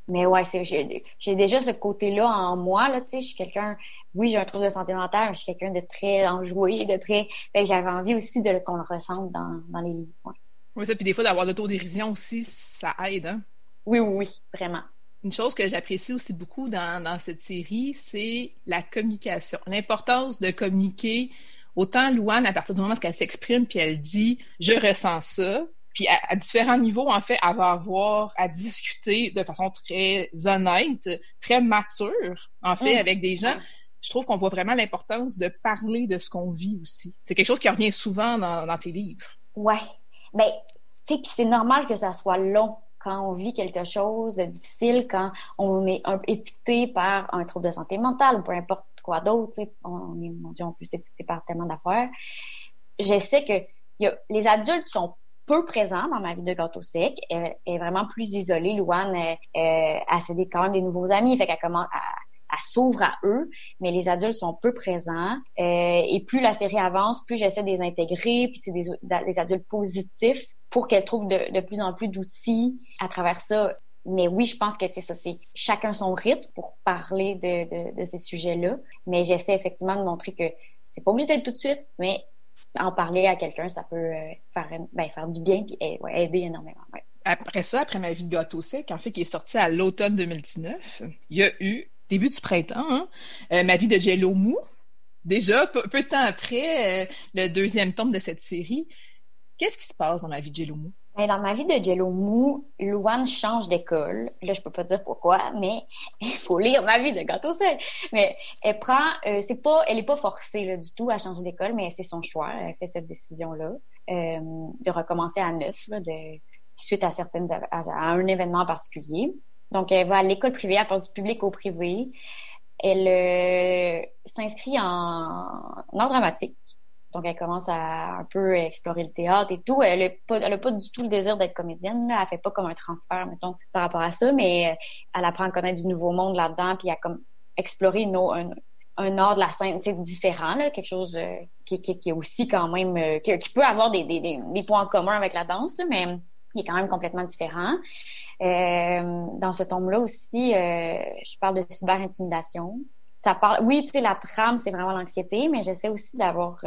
Mais ouais, j'ai déjà ce côté-là en moi, là, tu sais, je suis quelqu'un, oui, j'ai un trouble de santé mentale, mais je suis quelqu'un de très enjoué, de très, j'avais envie aussi de qu'on le ressente dans, dans les livres. Oui, ça, puis des fois, d'avoir l'autodérision aussi, ça aide, hein? Oui, oui, oui, vraiment. Une chose que j'apprécie aussi beaucoup dans, dans cette série, c'est la communication. L'importance de communiquer autant Louane, à partir du moment où elle s'exprime puis elle dit « je ressens ça », puis à, différents niveaux, en fait, elle va avoir à discuter de façon très honnête, très mature, en fait, mm. avec des gens. Je trouve qu'on voit vraiment l'importance de parler de ce qu'on vit aussi. C'est quelque chose qui revient souvent dans, tes livres. Ouais. Ben, tu sais, puis c'est normal que ça soit long quand on vit quelque chose de difficile, quand on est un, étiqueté par un trouble de santé mentale ou peu importe quoi d'autre, sais, on, est, mon Dieu, on peut s'étiqueter par tellement d'affaires. Je sais que y a, les adultes sont peu présent dans ma vie de gâteau sec. Elle, est vraiment plus isolée. Louane, elle, elle, s'est quand même des nouveaux amis, fait qu'elle commence à elle s'ouvre à eux, mais les adultes sont peu présents. Euh, et plus la série avance, plus j'essaie de les intégrer, puis c'est des, des, adultes positifs pour qu'elles trouvent de, de, plus en plus d'outils à travers ça. Mais oui, je pense que c'est ça, c'est chacun son rythme pour parler de, de, de ces sujets-là. Mais j'essaie effectivement de montrer que c'est pas obligé d'être tout de suite, mais en parler à quelqu'un, ça peut euh, faire, ben, faire du bien et aider énormément. Après ça, après ma vie de gâteau sec, en fait, qui est sortie à l'automne 2019, il y a eu, début du printemps, hein, euh, ma vie de Jello mou. Déjà, peu, de temps après, euh, le deuxième tome de cette série. Qu'est-ce qui se passe dans ma vie de Jello mou? Ben, dans ma vie de Jello Mou, Louane change d'école. Là, je peux pas dire pourquoi, mais il faut lire ma vie de gâteau sec. Mais elle prend, euh, c'est pas, elle est pas forcée là, du tout à changer d'école, mais c'est son choix. Elle fait cette décision-là euh, de recommencer à neuf, là, de suite à certaines, à, un événement particulier. Donc, elle va à l'école privée, elle passe du public au privé. Elle euh, s'inscrit en, en dramatique. Donc, elle commence à un peu explorer le théâtre et tout. Elle n'a pas, pas du tout le désir d'être comédienne. Là. Elle fait pas comme un transfert, mettons, par rapport à ça, mais elle apprend à connaître du nouveau monde là-dedans, puis elle, comme, explorer un, art de la scène différent, quelque chose qui, qui, est aussi quand même, qui, peut avoir des, points en commun avec la danse, mais qui est quand même complètement différent. dans ce tome-là aussi, je parle de cyber-intimidation. Ça parle, oui, tu sais, la trame, c'est vraiment l'anxiété, mais j'essaie aussi d'avoir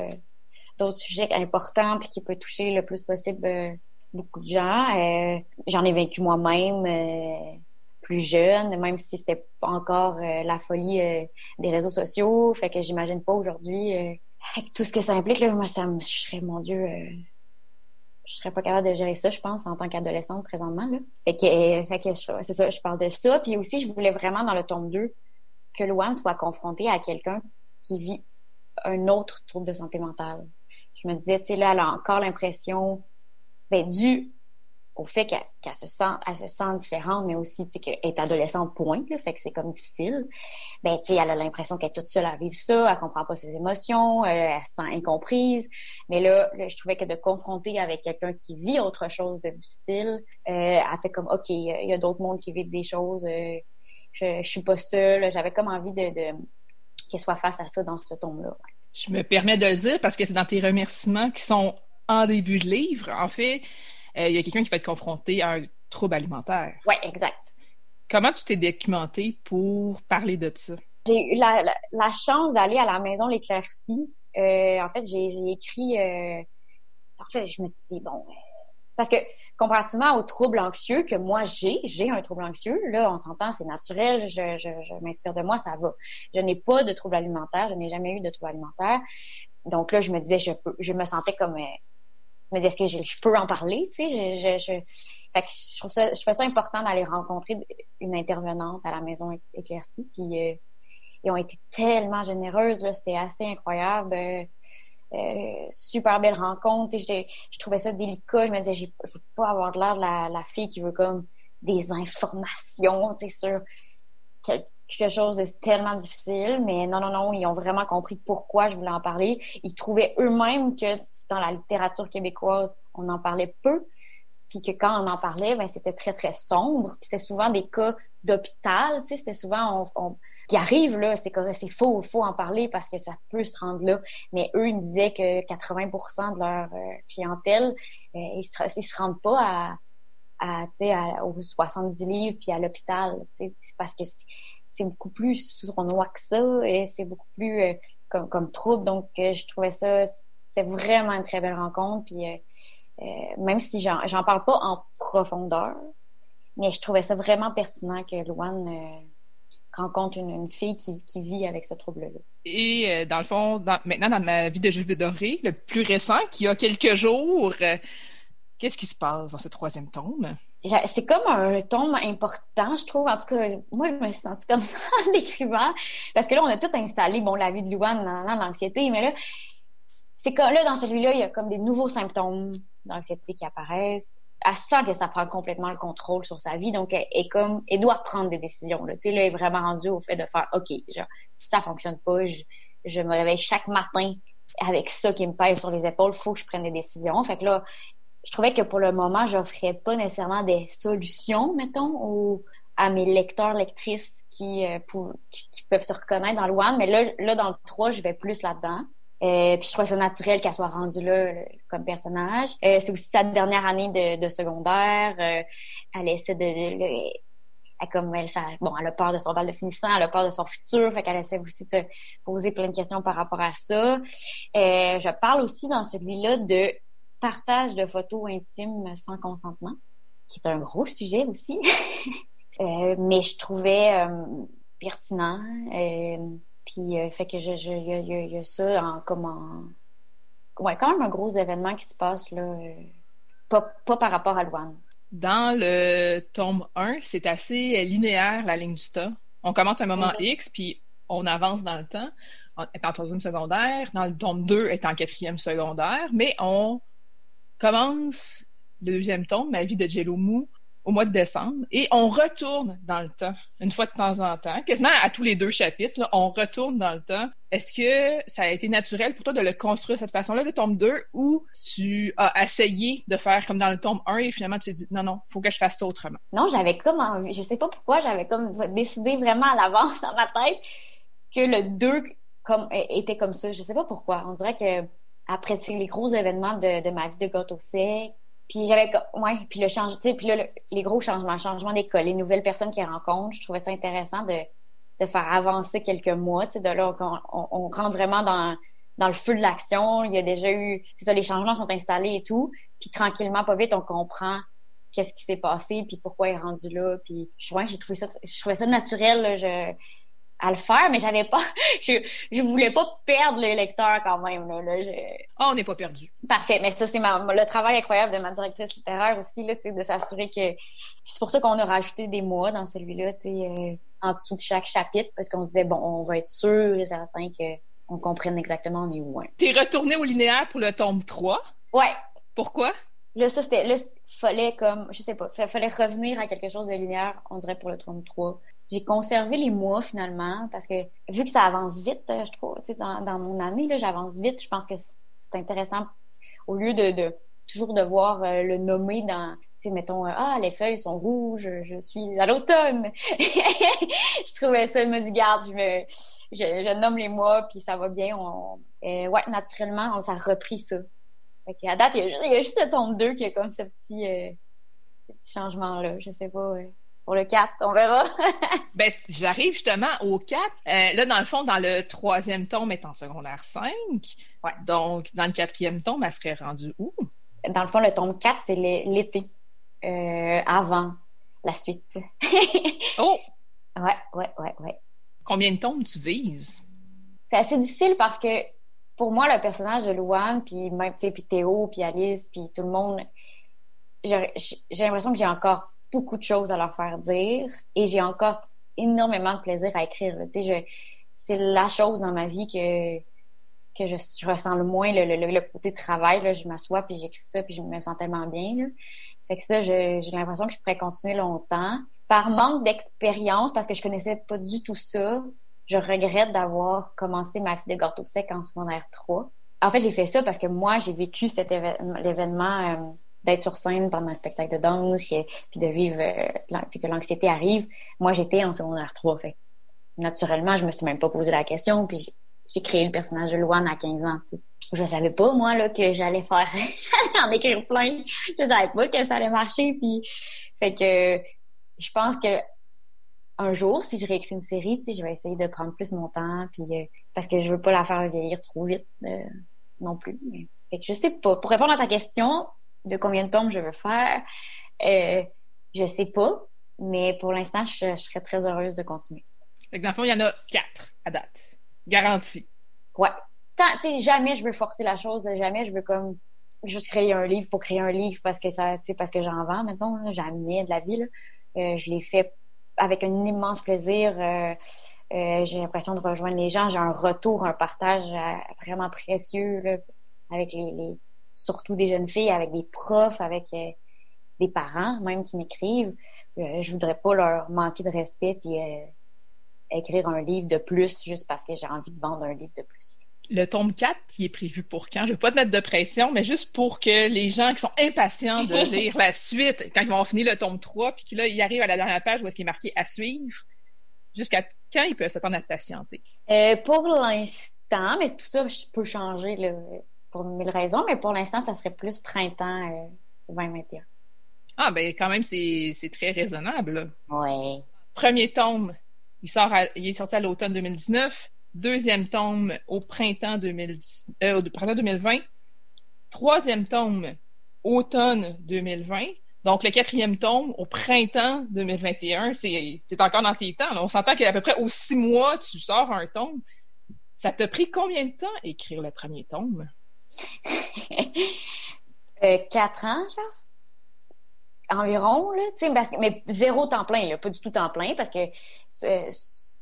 d'autres sujets importants puis qui peut toucher le plus possible euh, beaucoup de gens. Euh, j'en ai vécu moi-même euh, plus jeune, même si c'était pas encore la folie des réseaux sociaux. Fait que j'imagine pas aujourd'hui avec tout ce que ça implique. Là, moi, ça me, je serais, mon Dieu, je serais pas capable de gérer ça, je pense, en tant qu'adolescente présentement. Là. Fait que, fait que c'est ça, je parle de ça. Puis aussi, je voulais vraiment dans le tome 2 que Luan soit confronté à quelqu'un qui vit un autre trouble de santé mentale je me disais, tu sais, là, elle a encore l'impression, ben, dû au fait qu'elle se sent elle se sent différente mais aussi tu sais qu'elle est adolescente point là, fait que c'est comme difficile. Ben tu sais elle a l'impression qu'elle est toute seule à vivre ça elle comprend pas ses émotions euh, elle se sent incomprise. Mais là, je trouvais que de confronter avec quelqu'un qui vit autre chose de difficile euh, elle fait comme ok il y a d'autres mondes qui vivent des choses euh, je, je suis pas seule j'avais comme envie de, de qu'elle soit face à ça dans ce tome là je me permets de le dire parce que c'est dans tes remerciements qui sont en début de livre. En fait, euh, il y a quelqu'un qui va être confronté à un trouble alimentaire. Oui, exact. Comment tu t'es documenté pour parler de ça? J'ai eu la, chance d'aller à la maison L'Éclaircie. Euh, en fait, j'ai écrit... Euh, en fait, je me suis dit, bon, parce que comparativement aux troubles anxieux que moi j'ai, j'ai un trouble anxieux, là, on s'entend, c'est naturel, je, je, je m'inspire de moi, ça va. Je n'ai pas de trouble alimentaire, je n'ai jamais eu de trouble alimentaire. Donc là, je me disais, je peux, je me sentais comme, euh, je me disais, est-ce que je, peux en parler, tu sais, je, je, fait que je trouve ça, je trouve ça important d'aller rencontrer une intervenante à la maison éclaircie, puis euh, ils ont été tellement généreuses, là, c'était assez incroyable. Euh, super belle rencontre. Je trouvais ça délicat. Je me disais, je veux pas avoir l'air de la, fille qui veut comme des informations sur quelque chose de tellement difficile. Mais non, non, non, ils ont vraiment compris pourquoi je voulais en parler. Ils trouvaient eux-mêmes que dans la littérature québécoise, on en parlait peu. Puis que quand on en parlait, ben, c'était très, très sombre. Puis c'était souvent des cas d'hôpital. C'était souvent, on qui arrive, là, c'est c'est faux, faut en parler parce que ça peut se rendre là. Mais eux, ils me disaient que 80% de leur euh, clientèle, euh, ils, se, se rendent pas à, à, à, aux 70 livres puis à l'hôpital, parce que c'est beaucoup plus sournois que ça et c'est beaucoup plus euh, comme, comme trouble. Donc, je trouvais ça, c'était vraiment une très belle rencontre. Puis, même si j'en parle pas en profondeur, mais je trouvais ça vraiment pertinent que Luan rencontre une, fille qui, qui, vit avec ce trouble-là. Et euh, dans le fond, maintenant dans ma vie de Jules Doré, le plus récent, qui a quelques jours, euh, qu'est-ce qui se passe dans ce troisième tome? C'est comme un tome important, je trouve. En tout cas, moi, je me suis sentie comme ça en l'écrivant. Parce que là, on a tout installé, bon, la vie de Louane, l'anxiété, mais là, c'est que là, dans celui-là, il y a comme des nouveaux symptômes d'anxiété qui apparaissent elle sent que ça prend complètement le contrôle sur sa vie. Donc, elle, est comme, elle doit prendre des décisions. Là. Tu là, elle est vraiment rendue au fait de faire, OK, genre, ça fonctionne pas, je, me réveille chaque matin avec ça qui me pèse sur les épaules, faut que je prenne des décisions. Fait que là, je trouvais que pour le moment, j'offrais pas nécessairement des solutions, mettons, à mes lecteurs, lectrices qui, euh, qui, peuvent se reconnaître dans le One. Mais là, là, dans le 3, je vais plus là-dedans. Euh, puis je trouvais ça naturel qu'elle soit rendue là comme personnage. Euh, c'est aussi sa dernière année de, de secondaire. Euh, elle essaie de, elle, comme elle, ça, bon, elle a peur de son bal de finissant, elle a peur de son futur, fait qu'elle essaie aussi de se poser plein de questions par rapport à ça. je parle aussi dans celui-là de partage de photos intimes sans consentement, qui est un gros sujet aussi. mais je trouvais pertinent. Puis, euh, fait que je, je, y, a, y, a, ça en, comme en... Ouais, quand même un gros événement qui se passe, là. Euh, pas, pas, par rapport à Luan. Dans le tome 1, c'est assez linéaire, la ligne du tas. On commence à un moment X, puis on avance dans le temps. On est en troisième secondaire. Dans le tome 2, est en quatrième secondaire. Mais on commence le deuxième tome, Ma vie de Jello Mou, au mois de décembre et on retourne dans le temps, une fois de temps en temps, quasiment à tous les deux chapitres, on retourne dans le temps. Est-ce que ça a été naturel pour toi de le construire de cette façon-là, le tome 2, ou tu as essayé de faire comme dans le tome 1 et finalement tu t'es dit non, non, il faut que je fasse ça autrement? Non, j'avais comme envie, je sais pas pourquoi, j'avais comme décidé vraiment à l'avance dans ma tête que le 2 comme, était comme ça. Je sais pas pourquoi. On dirait que après les gros événements de, de ma vie de gâteau sec, puis j'avais ouais, puis le change, puis là, les gros changements, changement d'école, les nouvelles personnes qu'ils rencontrent, je trouvais ça intéressant de, de faire avancer quelques mois, de là on, on, rentre vraiment dans dans le feu de l'action. Il y a déjà eu, c'est ça, les changements sont installés et tout. Puis tranquillement, pas vite, on comprend qu'est-ce qui s'est passé, puis pourquoi il est rendu là. Puis ouais, j'ai trouvé ça, je trouvais ça naturel. Là, je, à le faire, mais j'avais pas, je, je voulais pas perdre le lecteur quand même. Là, là oh, on n'est pas perdu. Parfait, mais ça c'est le travail incroyable de ma directrice littéraire aussi là, de s'assurer que c'est pour ça qu'on a rajouté des mois dans celui-là, euh, en dessous de chaque chapitre, parce qu'on se disait bon, on va être sûr et certain que on comprenne exactement on est où. Hein. T'es retourné au linéaire pour le tome 3? Ouais. Pourquoi? Là, ça, c'était, là, fallait comme, je sais pas, fallait revenir à quelque chose de linéaire, on dirait, pour le tome 3 j'ai conservé les mois finalement parce que vu que ça avance vite, euh, je trouve, tu sais, dans, dans mon année, là, j'avance vite. Je pense que c'est intéressant au lieu de, de toujours devoir euh, le nommer dans, tu sais, mettons, euh, ah, les feuilles sont rouges, je suis à l'automne. je trouvais ça, me dit, garde, je, me, je, nomme les mois, puis ça va bien. On, ouais, naturellement, on s'est repris ça. Fait à date, il y, a, y a juste le tome 2 qui a comme ce petit, petit changement-là. Je sais pas pour le 4, on verra. ben, j'arrive justement au 4. Euh, là, dans le fond, dans le troisième tome est en secondaire 5. Ouais. Donc, dans le quatrième tome, elle serait rendue où? Dans le fond, le tome 4, c'est l'été, euh, avant la suite. oh! Ouais, ouais, ouais, ouais. Combien de tomes tu vises? C'est assez difficile parce que pour moi, le personnage de Louane, puis même, puis Théo, puis Alice, puis tout le monde, j'ai l'impression que j'ai encore beaucoup de choses à leur faire dire et j'ai encore énormément de plaisir à écrire. Tu sais, c'est la chose dans ma vie que que je, ressens le moins le, le, côté travail. Là, je m'assois puis j'écris ça puis je me sens tellement bien. Là. Fait que ça, j'ai l'impression que je pourrais continuer longtemps. Par manque d'expérience, parce que je connaissais pas du tout ça, je regrette d'avoir commencé ma vie de gâteau sec en secondaire 3. En fait, j'ai fait ça parce que moi, j'ai vécu cet événement euh, d'être sur scène pendant un spectacle de danse, puis de vivre, euh, que l'anxiété arrive. Moi, j'étais en secondaire 3, fait naturellement, je me suis même pas posé la question, puis j'ai créé le personnage de Luan à 15 ans. Je Je savais pas, moi, là, que j'allais faire, j'allais en écrire plein. Je savais pas que ça allait marcher, puis fait que je pense que un jour, si je réécris une série, je vais essayer de prendre plus mon temps, puis euh, parce que je veux pas la faire vieillir trop vite euh, non plus. Fait que je sais pas. Pour répondre à ta question, de combien de tomes je veux faire. Euh, je sais pas, mais pour l'instant, je, serais très heureuse de continuer. Fait dans le fond, il y en a quatre à date. Garantie. Ouais. Tant, jamais je veux forcer la chose, jamais je veux comme juste créer un livre pour créer un livre parce que ça, parce que j'en vends, maintenant, jamais de la vie. Euh, je l'ai fait avec un immense plaisir. Euh, euh, j'ai l'impression de rejoindre les gens. J'ai un retour, un partage vraiment précieux avec les, surtout des jeunes filles, avec des profs, avec euh, des parents même qui m'écrivent. Euh, je voudrais pas leur manquer de respect puis euh, écrire un livre de plus juste parce que j'ai envie de vendre un livre de plus. Le tome 4, il est prévu pour quand? Je ne veux pas te mettre de pression, mais juste pour que les gens qui sont impatients de lire la suite, quand ils vont finir le tome 3, puis qu'ils arrivent à la dernière page où est-ce qu'il est marqué à suivre, jusqu'à quand ils peuvent s'attendre à te patienter? pour l'instant, mais tout ça peut changer. Là pour mille raisons, mais pour l'instant, ça serait plus printemps euh, 2021. Ah, ben quand même, c'est très raisonnable. Oui. Premier tome, il, sort il est sorti à l'automne 2019. Deuxième tome au printemps, 2010, euh, printemps 2020. Troisième tome, automne 2020. Donc, le quatrième tome, au printemps 2021, c'est encore dans tes temps. On s'entend qu'à peu près aux six mois, tu sors un tome. Ça t'a pris combien de temps écrire le premier tome? Euh, quatre ans, genre? Environ, là, mais zéro temps plein, pas du tout temps plein, parce que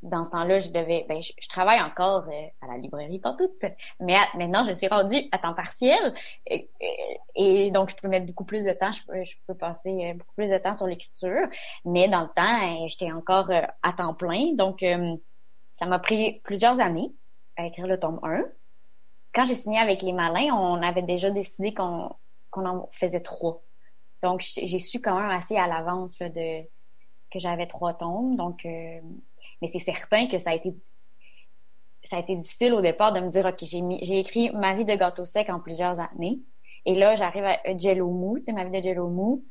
dans ce temps-là, je devais, ben, je, travaille encore euh, à la librairie pas toute, mais maintenant je suis rendue à temps partiel et, donc je peux mettre beaucoup plus de temps, je peux, je peux passer euh, beaucoup plus de temps sur l'écriture, mais dans le temps, j'étais encore à temps plein, donc ça m'a pris plusieurs années à écrire le tome 1. Quand j'ai signé avec les Malins, on avait déjà décidé qu'on en faisait trois. Donc j'ai su quand même assez à l'avance que j'avais trois tomes, donc mais c'est certain que ça a été ça a été difficile au départ de me dire OK, j'ai j'ai écrit ma vie de gâteau sec en plusieurs années et là j'arrive à Jello mou, tu sais ma vie de Jello mou.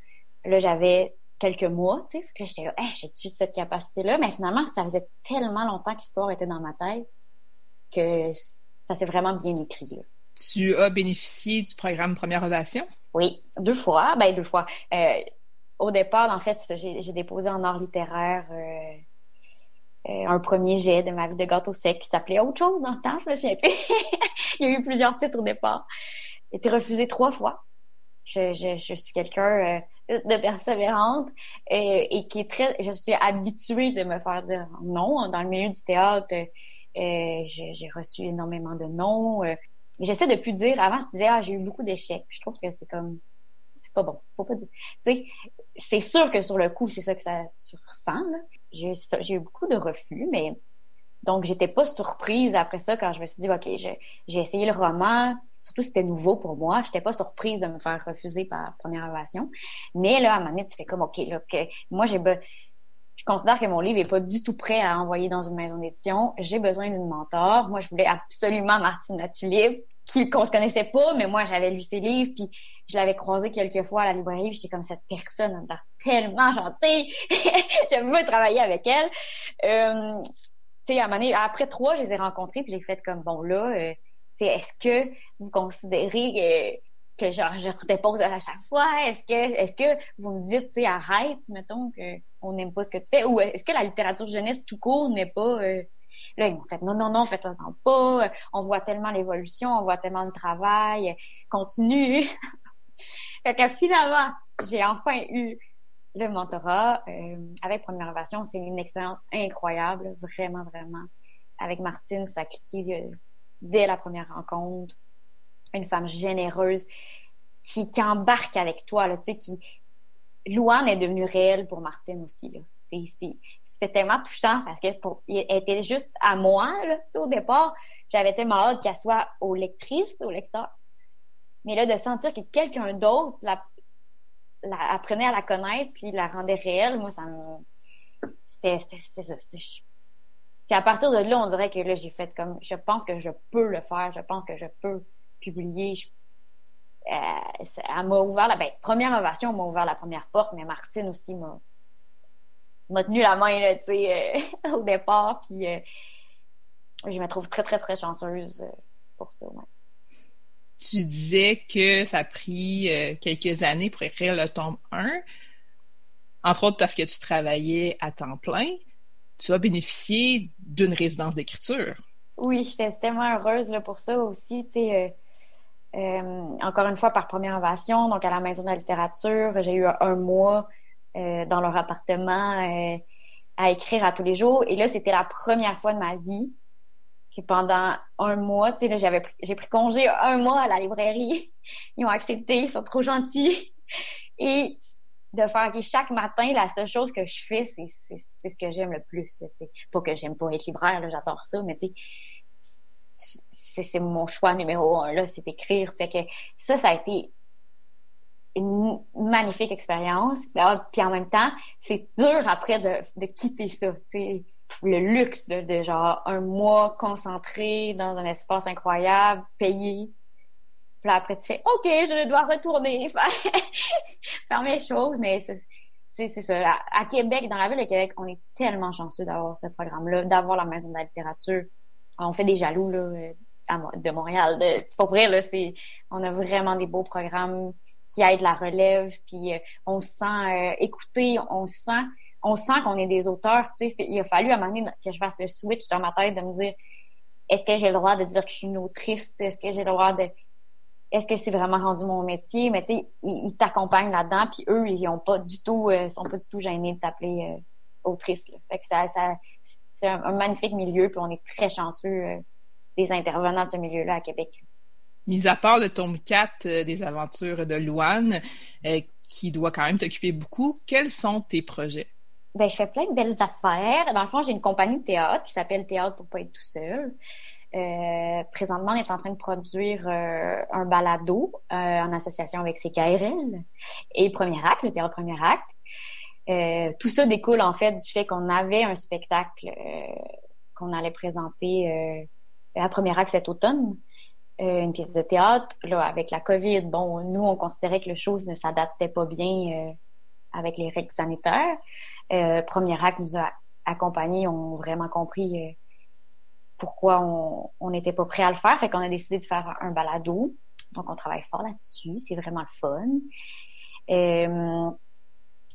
Là j'avais quelques mois, tu sais, j'étais là, j'ai-tu cette capacité-là? Mais finalement, ça faisait tellement longtemps que l'histoire était dans ma tête que ça s'est vraiment bien écrit. Là. Tu as bénéficié du programme Première Ovation? Oui, deux fois. Ben, deux fois. Euh, au départ, en fait, j'ai déposé en art littéraire euh, euh, un premier jet de ma vie de gâteau sec qui s'appelait autre chose dans le temps, je me souviens plus. Il y a eu plusieurs titres au départ. J'ai été refusé trois fois. Je, je, je suis quelqu'un de persévérante et, et, qui est très... Je suis habituée de me faire dire non. Dans le milieu du théâtre, j'ai reçu énormément de non. J'essaie de plus dire... Avant, je disais, ah, j'ai eu beaucoup d'échecs. Je trouve que c'est comme... C'est pas bon. Faut pas dire... Tu c'est sûr que sur le coup, c'est ça que ça tu ressens, j'ai eu beaucoup de refus, mais donc j'étais pas surprise après ça quand je me suis dit ok j'ai essayé le roman surtout c'était nouveau pour moi j'étais pas surprise de me faire refuser par première ovation mais là à un moment donné tu fais comme ok là moi j'ai je considère que mon livre est pas du tout prêt à envoyer dans une maison d'édition j'ai besoin d'une mentor moi je voulais absolument Martine Latulip qu'on se connaissait pas mais moi j'avais lu ses livres puis je l'avais croisé quelques fois à la librairie, j'étais comme cette personne, elle tellement gentille. J'aime bien travailler avec elle. Euh, tu sais, à un après trois, je les ai rencontrés, puis j'ai fait comme, bon, là, euh, est-ce que vous considérez que, genre, je redépose à chaque fois? Est-ce que, est-ce que vous me dites, tu arrête, mettons, qu'on n'aime pas ce que tu fais? Ou est-ce que la littérature jeunesse tout court n'est pas... Euh, Là, ils m'ont fait non, non, non, faites-le-en pas. On voit tellement l'évolution, on voit tellement le travail. Continue. fait que finalement, j'ai enfin eu le mentorat euh, avec Première Ovation. C'est une expérience incroyable, vraiment, vraiment. Avec Martine, ça a cliqué euh, dès la première rencontre. Une femme généreuse qui, qui embarque avec toi, là, tu sais, qui... Louane est devenue réelle pour Martine aussi, là. C'était tellement touchant parce qu'elle était juste à moi, là, au départ. J'avais tellement hâte qu'elle soit aux lectrices, aux lecteurs. Mais là, de sentir que quelqu'un d'autre la, apprenait à la connaître puis la rendait réelle, moi, ça me. C'était. C'est à partir de là, on dirait que là, j'ai fait comme. Je pense que je peux le faire, je pense que je peux publier. Euh, elle m'a ouvert la. Ben, première ovation m'a ouvert la première porte, mais Martine aussi m'a m'a tenu la main là, tu sais, euh, au départ. Puis euh, je me trouve très, très, très chanceuse pour ça. Ouais tu disais que ça a pris euh, quelques années pour écrire le tome 1, entre autres parce que tu travaillais à temps plein. Tu as bénéficié d'une résidence d'écriture. Oui, j'étais tellement heureuse là, pour ça aussi. Euh, euh, encore une fois, par première ovation, donc à la Maison de la littérature, j'ai eu un mois dans leur appartement à écrire à tous les jours. Et là, c'était la première fois de ma vie pendant un mois, tu sais, j'avais j'ai pris congé un mois à la librairie. Ils ont accepté, ils sont trop gentils. Et de faire que chaque matin, la seule chose que je fais, c'est, c'est, ce que j'aime le plus. Pas que j'aime pas être libraire, là, j'adore ça, mais tu sais, c'est, mon choix numéro un, là, c'est d'écrire. Fait que ça, ça a été une magnifique expérience. Puis en même temps, c'est dur après de, quitter ça. Le luxe de, genre un mois concentré dans un espace incroyable, payé. Puis là, après, tu fais OK, je dois retourner faire, mes choses, mais c'est ça. À, Québec, dans la ville de Québec, on est tellement chanceux d'avoir ce programme-là, d'avoir la Maison de la littérature. On fait des jaloux là, de Montréal. C'est pas vrai, là, on a vraiment des beaux programmes qui aident la relève, puis euh, on se sent euh, écouté, on se sent on sent qu'on est des auteurs. Il a fallu à un moment donné que je fasse le switch dans ma tête de me dire est-ce que j'ai le droit de dire que je suis une autrice? Est-ce que j'ai le droit de. Est-ce que c'est vraiment rendu mon métier? Mais tu sais, ils, t'accompagnent là-dedans, puis eux, ils ont pas du tout, euh, sont pas du tout gênés de t'appeler autrice. Fait que ça, ça c'est un, magnifique milieu, puis on est très chanceux des intervenants de ce milieu-là à Québec. Mis à part le tome 4 des aventures de Louane, qui doit quand même t'occuper beaucoup, quels sont tes projets? Ben, je fais plein de belles affaires. Dans le fond, j'ai une compagnie de théâtre qui s'appelle Théâtre pour pas être tout seul. Euh, présentement, on est en train de produire euh, un balado euh, en association avec CKRL et Premier Acte, le théâtre Premier Acte. Tout ça découle en fait du fait qu'on avait un spectacle qu'on allait présenter à Premier Acte cet automne, une pièce de théâtre. Là, avec la COVID, bon, nous, on considérait que le chose ne s'adaptait pas bien avec les règles sanitaires. Premier Acte nous a accompagnés, ont vraiment compris pourquoi on n'était pas prêt à le faire. Fait qu'on a décidé de faire un balado. Donc, on travaille fort là-dessus. C'est vraiment le fun.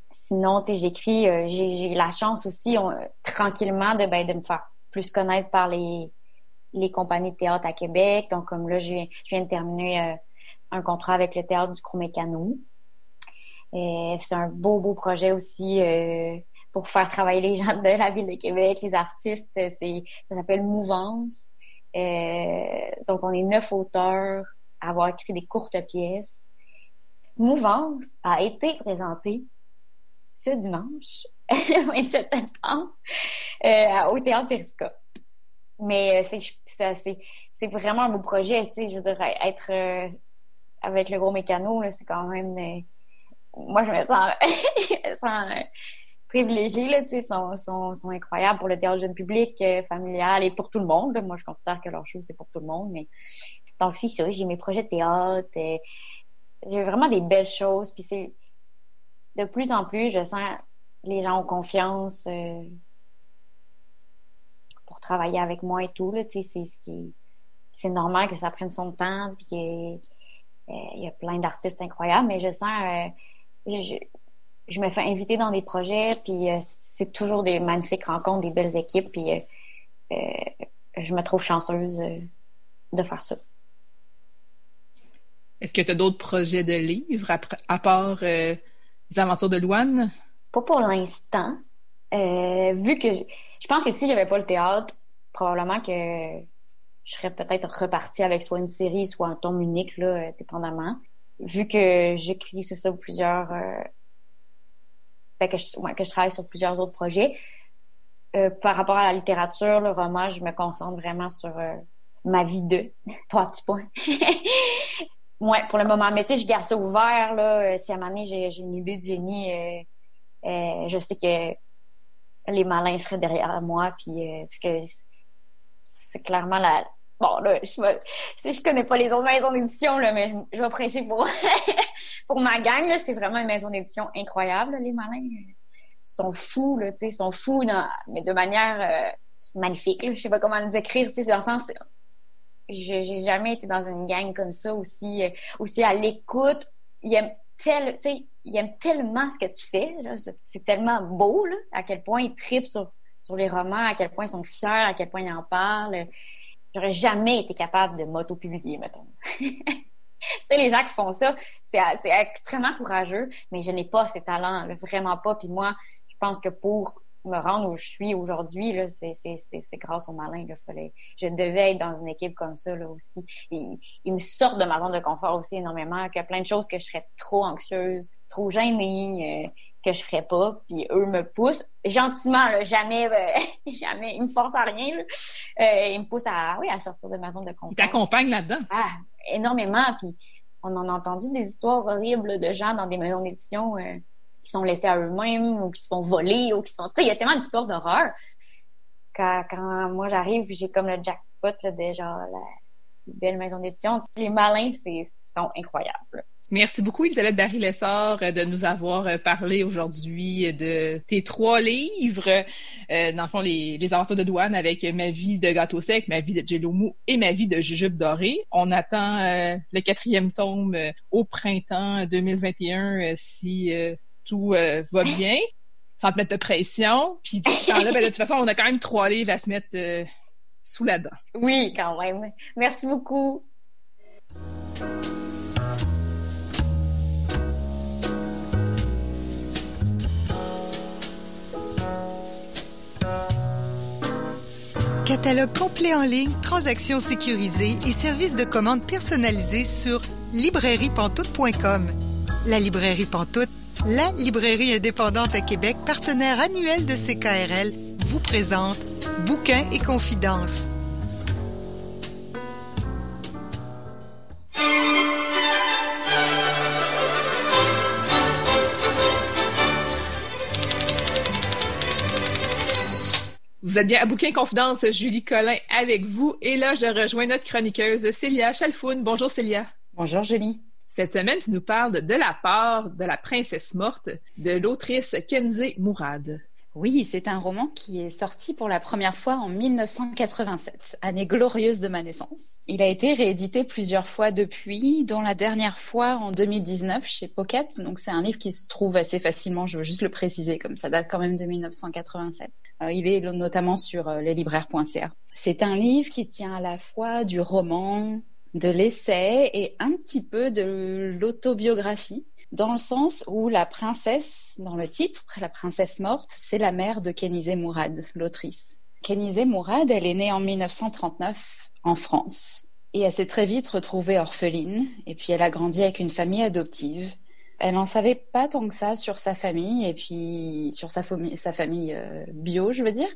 Euh, sinon, tu sais, j'écris, euh, j'ai la chance aussi, tranquillement, de, ben, de me faire plus connaître par les, compagnies de théâtre à Québec. Donc, comme là, je, viens de terminer euh, un contrat avec le théâtre du Gros-Mécano. C'est un beau, beau projet aussi pour faire travailler les gens de la ville de Québec, les artistes. Ça s'appelle Mouvance. Euh, donc, on est neuf auteurs à avoir écrit des courtes pièces. Mouvance a été présentée ce dimanche, le 27 septembre, euh, au Théâtre Periscope. Mais euh, c'est, vraiment un beau projet, tu sais, je veux dire, être euh, avec le gros mécano, c'est quand même... Euh, moi, je me sens, je me sens privilégiés, là, tu sais, sont, sont, sont, incroyables pour le théâtre jeune public, familial et pour tout le monde. Moi, je considère que leur show, c'est pour tout le monde. Mais donc, c'est ça, j'ai mes projets de théâtre. J'ai vraiment des belles choses. Puis c'est de plus en plus, je sens les gens ont confiance euh, pour travailler avec moi et tout. Là, c'est c'est normal que ça prenne son temps. Puis qu'il y a plein d'artistes incroyables, mais je sens je, je me fais inviter dans des projets, puis euh, c'est toujours des magnifiques rencontres, des belles équipes, puis euh, euh, je me trouve chanceuse de faire ça. Est-ce que tu as d'autres projets de livres à, part les aventures de Louane? Pas pour l'instant. vu que je, pense que si j'avais pas le théâtre, probablement que je serais peut-être repartie avec soit une série, soit un tome unique, là, dépendamment. Vu que j'écris, c'est ça, plusieurs que, je, que je travaille sur plusieurs autres projets. Euh, par rapport à la littérature, le roman, je me concentre vraiment sur euh, ma vie de. Trois petits points. ouais, pour le moment. Mais tu sais, je garde ça ouvert. Là. Euh, si à un moment donné, j'ai, une idée de génie, je sais que les malins seraient derrière moi. Puis, parce que c'est clairement la. Bon, là, je, si je connais pas les autres maisons d'édition, là, mais je vais prêcher pour pour ma gang, c'est vraiment une maison d'édition incroyable. Les malins sont fous, là, ils sont fous, mais de manière euh, magnifique. Je sais pas comment le décrire. Dans le sens, j'ai jamais été dans une gang comme ça aussi, euh, aussi à l'écoute. Ils aiment, tel, ils aiment tellement ce que tu fais. C'est tellement beau là, à quel point ils tripent sur, sur les romans, à quel point ils sont fiers, à quel point ils en parlent. J'aurais jamais été capable de m'auto-publier, mettons. tu sais, les gens qui font ça, c'est extrêmement courageux, mais je n'ai pas ces talents, vraiment pas. Puis moi, je pense que pour me rendre où je suis aujourd'hui, c'est grâce au malin. Là, fallait, je devais être dans une équipe comme ça là, aussi. Et, ils me sortent de ma zone de confort aussi énormément, qu'il y a plein de choses que je serais trop anxieuse, trop gênée, euh, que je ferais pas. Puis eux me poussent gentiment, là, jamais, euh, jamais. Ils me forcent à rien. Là. Euh, ils me poussent à, oui, à sortir de ma zone de confort. Ils t'accompagnent là-dedans? Ah, énormément. Puis on en a entendu des histoires horribles de gens dans des maisons d'édition sont laissés à eux-mêmes ou qui se font voler ou qui sont. Tu sais, il y a tellement d'histoires d'horreur. Quand, quand moi j'arrive, j'ai comme le jackpot là, de la belle maison d'édition. Les malins, c'est sont incroyables. Merci beaucoup, Elisabeth Barry-Lessard, de nous avoir euh, parlé aujourd'hui de tes trois livres. Euh, dans le fond, les, les aventures de douane avec Ma vie de gâteau sec, Ma vie de jello mou et Ma vie de jujube doré. On attend euh, le quatrième tome au printemps 2021 si tout va bien, sans te mettre de pression. Puis ben, de toute façon, on a quand même trois livres à se mettre sous la dent. Oui, quand même. Merci beaucoup. Catalogue complet en ligne, transactions sécurisées et services de commande personnalisés sur librairiepantoute.com. La librairie Pantoute, la librairie indépendante à Québec, partenaire annuel de CKRL, vous présente Bouquins et confidences. Vous êtes bien à Bouquin Confidence, Julie Collin avec vous. Et là, je rejoins notre chroniqueuse Célia Chalfoun. Bonjour Célia. Bonjour Julie. Cette semaine, tu nous parles de la part de la princesse morte de l'autrice Kenzie Mourad. Oui, c'est un roman qui est sorti pour la première fois en 1987, année glorieuse de ma naissance. Il a été réédité plusieurs fois depuis, dont la dernière fois en 2019 chez Pocket. Donc c'est un livre qui se trouve assez facilement, je veux juste le préciser, comme ça date quand même de 1987. Euh, il est notamment sur euh. C'est un livre qui tient à la fois du roman, de l'essai et un petit peu de l'autobiographie dans le sens où la princesse, dans le titre, la princesse morte, c'est la mère de Kenizé Mourad, l'autrice. Kenizé Mourad, elle est née en 1939 en France et elle s'est très vite retrouvée orpheline et puis elle a grandi avec une famille adoptive. Elle n'en savait pas tant que ça sur sa famille et puis sur sa, famille euh, bio, je veux dire.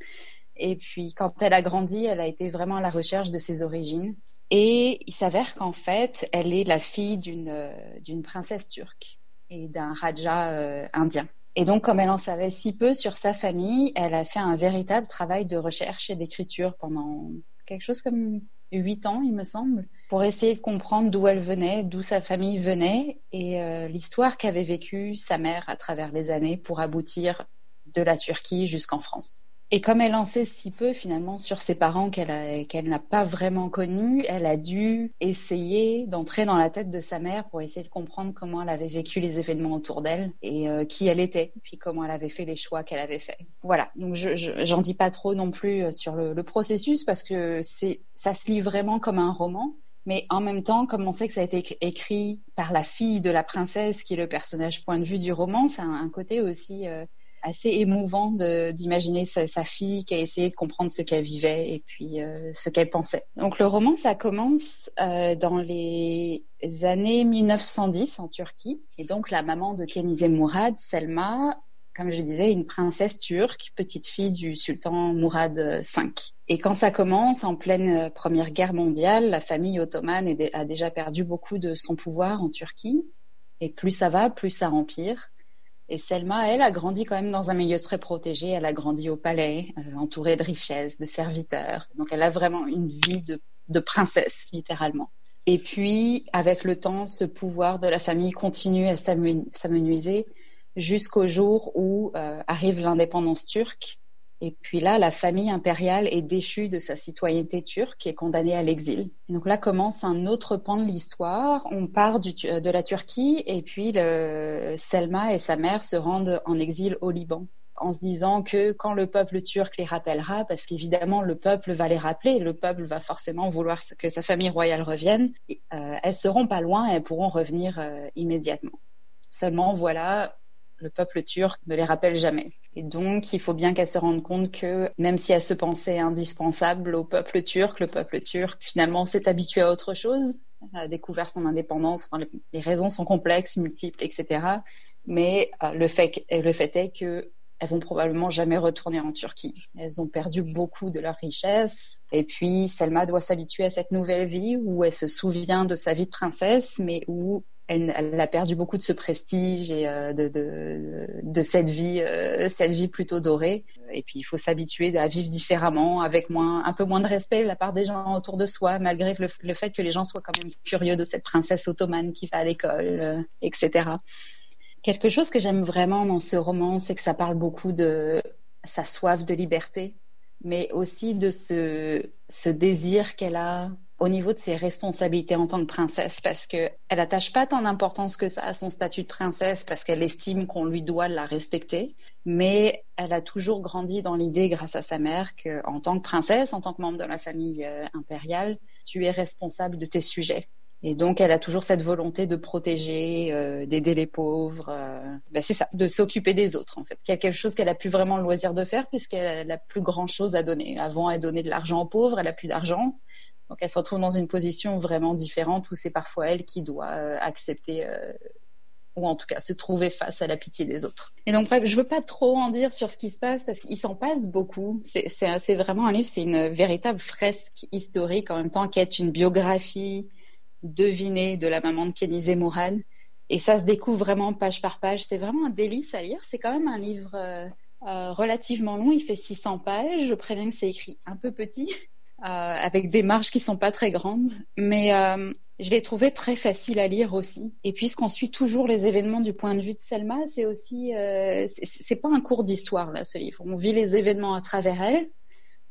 Et puis quand elle a grandi, elle a été vraiment à la recherche de ses origines. Et il s'avère qu'en fait, elle est la fille d'une euh, princesse turque et d'un raja euh, indien. Et donc, comme elle en savait si peu sur sa famille, elle a fait un véritable travail de recherche et d'écriture pendant quelque chose comme huit ans, il me semble, pour essayer de comprendre d'où elle venait, d'où sa famille venait et euh, l'histoire qu'avait vécue sa mère à travers les années pour aboutir de la Turquie jusqu'en France. Et comme elle en sait si peu finalement sur ses parents qu'elle n'a pas vraiment connus, elle a dû essayer d'entrer dans la tête de sa mère pour essayer de comprendre comment elle avait vécu les événements autour d'elle et euh, qui elle était, puis comment elle avait fait les choix qu'elle avait faits. Voilà. Donc je j'en dis pas trop non plus euh, sur le, processus parce que ça se lit vraiment comme un roman. Mais en même temps, comme on sait que ça a été écrit par la fille de la princesse, qui est le personnage point de vue du roman, ça a un côté aussi euh, assez émouvant d'imaginer sa, fille qui a essayé de comprendre ce qu'elle vivait et puis euh, ce qu'elle pensait. Donc le roman, ça commence euh, dans les années 1910 en Turquie. Et donc la maman de Kenizé Mourad, Selma, comme je disais, une princesse turque, petite fille du sultan Mourad V. Et quand ça commence, en pleine Première Guerre mondiale, la famille ottomane a déjà perdu beaucoup de son pouvoir en Turquie. Et plus ça va, plus ça empire. Et Selma, elle, a grandi quand même dans un milieu très protégé. Elle a grandi au palais, euh, entourée de richesses, de serviteurs. Donc elle a vraiment une vie de, princesse, littéralement. Et puis, avec le temps, ce pouvoir de la famille continue à s'amenuiser jusqu'au jour où euh, arrive l'indépendance turque et puis là, la famille impériale est déchue de sa citoyenneté turque et condamnée à l'exil. Donc là commence un autre pan de l'histoire. On part de la Turquie et puis Selma et sa mère se rendent en exil au Liban en se disant que quand le peuple turc les rappellera, parce qu'évidemment le peuple va les rappeler, le peuple va forcément vouloir que sa famille royale revienne, euh, elles seront pas loin et elles pourront revenir euh, immédiatement. Seulement voilà, le peuple turc ne les rappelle jamais. Et donc, il faut bien qu'elle se rende compte que même si elle se pensait indispensable au peuple turc, le peuple turc finalement s'est habitué à autre chose, a découvert son indépendance. les, raisons sont complexes, multiples, etc. Mais euh, le, fait, le fait est que elles vont probablement jamais retourner en Turquie. Elles ont perdu beaucoup de leur richesse. Et puis, Selma doit s'habituer à cette nouvelle vie où elle se souvient de sa vie de princesse, mais où elle, a perdu beaucoup de ce prestige et euh, de, cette vie, euh, cette vie plutôt dorée. Et puis il faut s'habituer à vivre différemment, avec moins, un peu moins de respect de la part des gens autour de soi, malgré le, fait que les gens soient quand même curieux de cette princesse ottomane qui va à l'école, euh, etc. Quelque chose que j'aime vraiment dans ce roman, c'est que ça parle beaucoup de sa soif de liberté, mais aussi de ce désir qu'elle a au niveau de ses responsabilités en tant que princesse parce qu'elle n'attache pas tant d'importance que ça à son statut de princesse parce qu'elle estime qu'on lui doit la respecter, mais elle a toujours grandi dans l'idée grâce à sa mère qu'en tant que princesse, en tant que membre de la famille euh, impériale, tu es responsable de tes sujets. Et donc, elle a toujours cette volonté de protéger, euh, d'aider les pauvres. Euh, ben, c'est ça, de s'occuper des autres, en fait. Quelque chose qu'elle a plus vraiment le loisir de faire puisqu'elle a plus grand chose à donner. Avant, elle donnait de l'argent aux pauvres, elle a plus d'argent. Donc, elle se retrouve dans une position vraiment différente où c'est parfois elle qui doit euh, accepter ou en tout cas se trouver face à la pitié des autres. Et donc bref, je veux pas trop en dire sur ce qui se passe parce qu'il s'en passe beaucoup. C'est vraiment un livre, c'est une véritable fresque historique en même temps qu'être une biographie devinée de la maman de Kenny Mourad. Et ça se découvre vraiment page par page. C'est vraiment un délice à lire. C'est quand même un livre euh, euh, relativement long. Il fait 600 pages. Je préviens que c'est écrit un peu petit. Euh, avec des marges qui sont pas très grandes, mais euh, je l'ai trouvé très facile à lire aussi. Et puisqu'on suit toujours les événements du point de vue de Selma, c'est aussi, euh, c'est pas un cours d'histoire ce livre. On vit les événements à travers elle,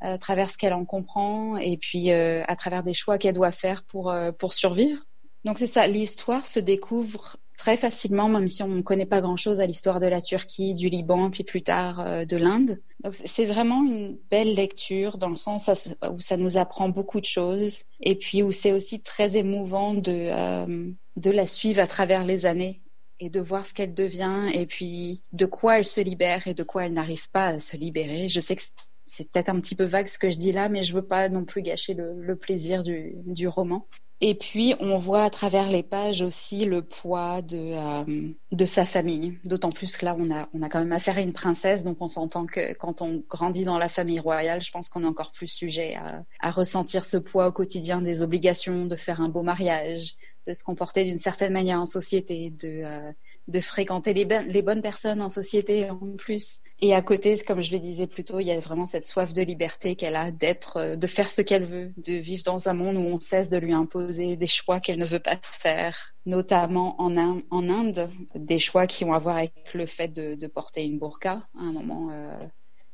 à travers ce qu'elle en comprend, et puis à travers des choix qu'elle doit faire pour pour survivre. Donc c'est ça, l'histoire se découvre très facilement, même si on ne connaît pas grand-chose à l'histoire de la Turquie, du Liban, puis plus tard euh, de l'Inde. Donc c'est vraiment une belle lecture dans le sens où ça nous apprend beaucoup de choses et puis où c'est aussi très émouvant de, euh, de la suivre à travers les années et de voir ce qu'elle devient et puis de quoi elle se libère et de quoi elle n'arrive pas à se libérer. Je sais que c'est peut-être un petit peu vague ce que je dis là, mais je veux pas non plus gâcher le, plaisir du roman. Et puis, on voit à travers les pages aussi le poids de, euh, de sa famille. D'autant plus que là, on a, on a quand même affaire à une princesse, donc on s'entend que quand on grandit dans la famille royale, je pense qu'on est encore plus sujet à, à ressentir ce poids au quotidien des obligations, de faire un beau mariage, de se comporter d'une certaine manière en société, de, euh, de fréquenter les, bonnes personnes en société en plus. Et à côté, comme je le disais plus tôt, il y a vraiment cette soif de liberté qu'elle a d'être, euh, de faire ce qu'elle veut, de vivre dans un monde où on cesse de lui imposer des choix qu'elle ne veut pas faire, notamment en, Inde, des choix qui ont à voir avec le fait de, porter une burqa à un moment. Euh,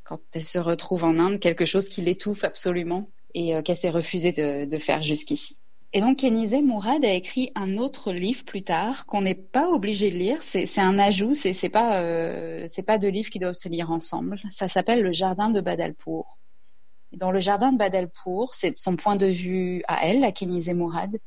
quand elle se retrouve en Inde, quelque chose qui l'étouffe absolument et euh, qu'elle s'est refusée de faire jusqu'ici. Et donc, Kenizé Mourad a écrit un autre livre plus tard qu'on n'est pas obligé de lire. C'est un ajout, c'est pas euh, pas deux livres qui doivent se lire ensemble. Ça s'appelle Le Jardin de Badalpour. dans Le Jardin de Badalpour, c'est son point de vue à elle, à Kenizé Mourad,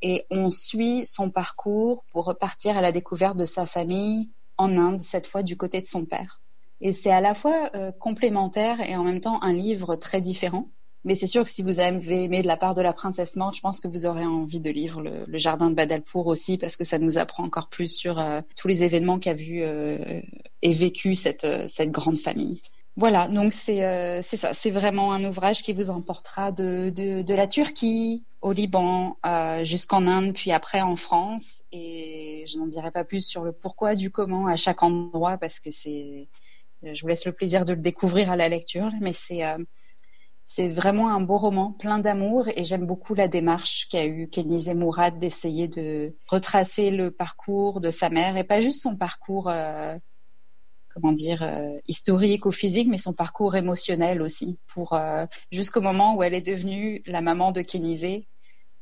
et on suit son parcours pour repartir à la découverte de sa famille en Inde, cette fois du côté de son père. Et c'est à la fois euh, complémentaire et en même temps un livre très différent mais c'est sûr que si vous avez aimé de la part de la princesse morte, je pense que vous aurez envie de lire le, jardin de Badalpour aussi parce que ça nous apprend encore plus sur euh, tous les événements qu'a vu euh, et vécu cette, euh, cette grande famille. Voilà, donc c'est c'est ça, c'est vraiment un ouvrage qui vous emportera de, de, de la Turquie au Liban jusqu'en Inde, puis après en France. Et je n'en dirai pas plus sur le pourquoi du comment à chaque endroit parce que c'est, je vous laisse le plaisir de le découvrir à la lecture, mais c'est c'est vraiment un beau roman, plein d'amour, et j'aime beaucoup la démarche qu'a eu Kenise Mourad d'essayer de retracer le parcours de sa mère, et pas juste son parcours, euh, comment dire, euh, historique ou physique, mais son parcours émotionnel aussi, pour euh, jusqu'au moment où elle est devenue la maman de Kenise,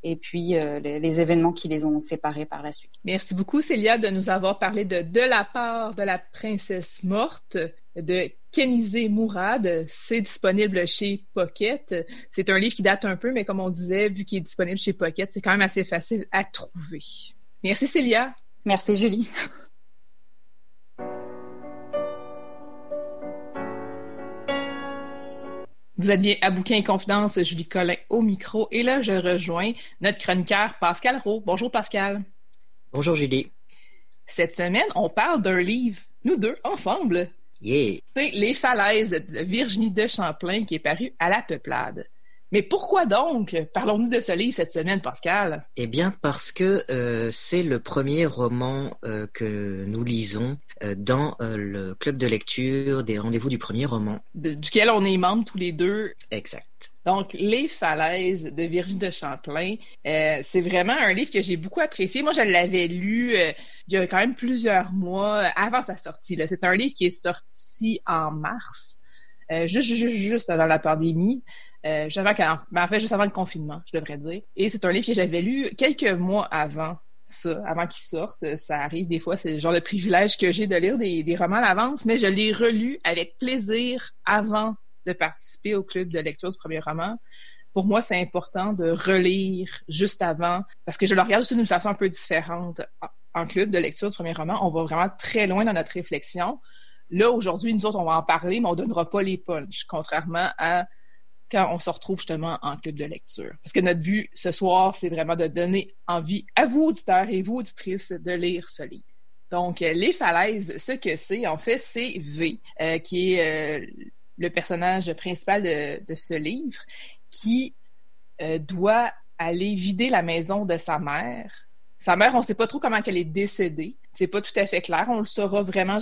et puis les, les, événements qui les ont séparés par la suite. Merci beaucoup, Célia, de nous avoir parlé de De la part de la princesse morte de Kenizé Mourad. C'est disponible chez Pocket. C'est un livre qui date un peu, mais comme on disait, vu qu'il est disponible chez Pocket, c'est quand même assez facile à trouver. Merci Célia. Merci Julie. Vous êtes bien à Bouquin et Confidence, Julie Collin au micro. Et là, je rejoins notre chroniqueur Pascal Rowe. Bonjour Pascal. Bonjour Julie. Cette semaine, on parle d'un livre, nous deux, ensemble. C'est Les falaises de Virginie de Champlain qui est paru à la Peuplade. Mais pourquoi donc parlons-nous de ce livre cette semaine, Pascal? Eh bien, parce que euh, c'est le premier roman euh, que nous lisons euh, dans le club de lecture des rendez-vous du premier roman. duquel on est membre tous les deux. Exact. Donc, Les falaises de Virginie de Champlain, c'est vraiment un livre que j'ai beaucoup apprécié. Moi, je l'avais lu il y a quand même plusieurs mois avant sa sortie. C'est un livre qui est sorti en mars, juste, juste, juste avant la pandémie. Euh, juste avant, en fait, juste avant le confinement, je devrais dire. Et c'est un livre que j'avais lu quelques mois avant ça, avant qu'il sorte. Ça arrive des fois, c'est le genre de privilège que j'ai de lire des, des romans à l'avance, mais je l'ai relu avec plaisir avant de participer au club de lecture du premier roman pour moi, c'est important de relire juste avant, parce que je le regarde aussi d'une façon un peu différente. En club de lecture du premier roman, on va vraiment très loin dans notre réflexion. Là, aujourd'hui, nous autres, on va en parler, mais on donnera pas les punchs, contrairement à quand on se retrouve justement en club de lecture. Parce que notre but ce soir, c'est vraiment de donner envie à vous, auditeurs et vous, auditrices, de lire ce livre. Donc, euh, Les Falaises, ce que c'est, en fait, c'est V, euh, qui est euh, le personnage principal de, ce livre, qui doit aller vider la maison de sa mère. Sa mère, on ne sait pas trop comment elle est décédée. C'est pas tout à fait clair. On le saura vraiment,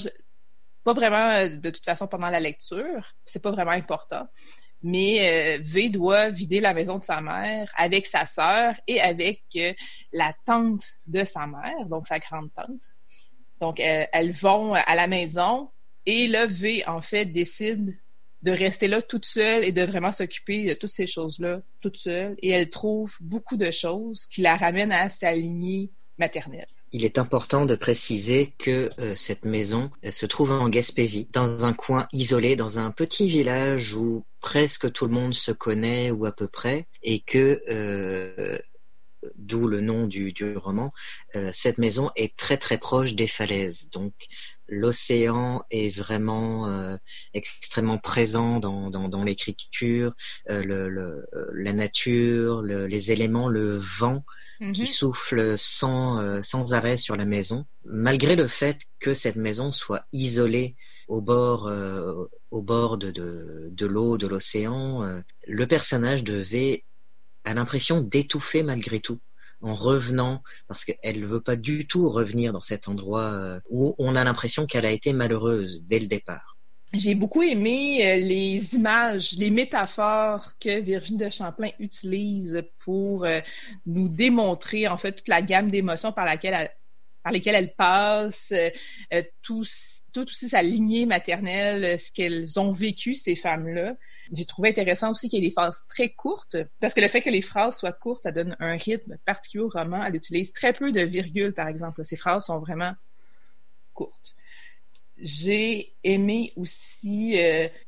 pas vraiment de toute façon pendant la lecture. C'est pas vraiment important mais euh, V doit vider la maison de sa mère avec sa sœur et avec euh, la tante de sa mère, donc sa grande tante. Donc, euh, elles vont à la maison et là, V, en fait, décide de rester là toute seule et de vraiment s'occuper de toutes ces choses-là toute seule. Et elle trouve beaucoup de choses qui la ramènent à sa lignée maternelle. Il est important de préciser que euh, cette maison se trouve en Gaspésie, dans un coin isolé, dans un petit village où presque tout le monde se connaît ou à peu près, et que euh, d'où le nom du, du roman, euh, cette maison est très très proche des falaises. Donc l'océan est vraiment euh, extrêmement présent dans, dans, dans l'écriture, euh, le, le, la nature, le, les éléments, le vent qui mhm. souffle sans, euh, sans arrêt sur la maison. Malgré le fait que cette maison soit isolée au bord, au bord de l'eau, de l'océan, le personnage de V a l'impression d'étouffer malgré tout en revenant, parce qu'elle ne veut pas du tout revenir dans cet endroit euh, où on a l'impression qu'elle a été malheureuse dès le départ. J'ai beaucoup aimé euh, les images, les métaphores que Virginie de Champlain utilise pour euh, nous démontrer en fait toute la gamme d'émotions par laquelle elle, par lesquelles elles passent, euh, euh, tout, aussi sa lignée maternelle, euh, ce qu'elles ont vécu, ces femmes-là. J'ai trouvé intéressant aussi qu'il y ait des phrases très courtes, parce que le fait que les phrases soient courtes, ça donne un rythme particulier au roman. Elle utilise très peu de virgules, par exemple. Ces phrases sont vraiment courtes. J'ai aimé aussi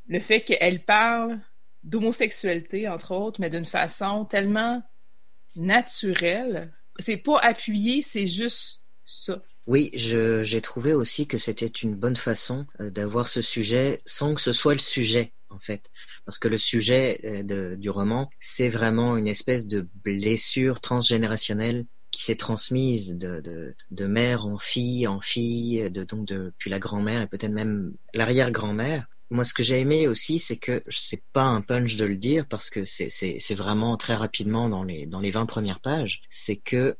le fait qu'elle parle d'homosexualité, entre autres, mais d'une façon tellement naturelle. C'est pas appuyé, c'est juste oui, j'ai trouvé aussi que c'était une bonne façon euh, d'avoir ce sujet sans que ce soit le sujet en fait, parce que le sujet euh, du roman, c'est vraiment une espèce de blessure transgénérationnelle qui s'est transmise de, mère en fille, en fille, donc depuis la grand-mère et peut-être même l'arrière-grand-mère. Moi, ce que j'ai aimé aussi, c'est que c'est pas un punch de le dire parce que c'est vraiment très rapidement dans les dans les 20 premières pages, c'est que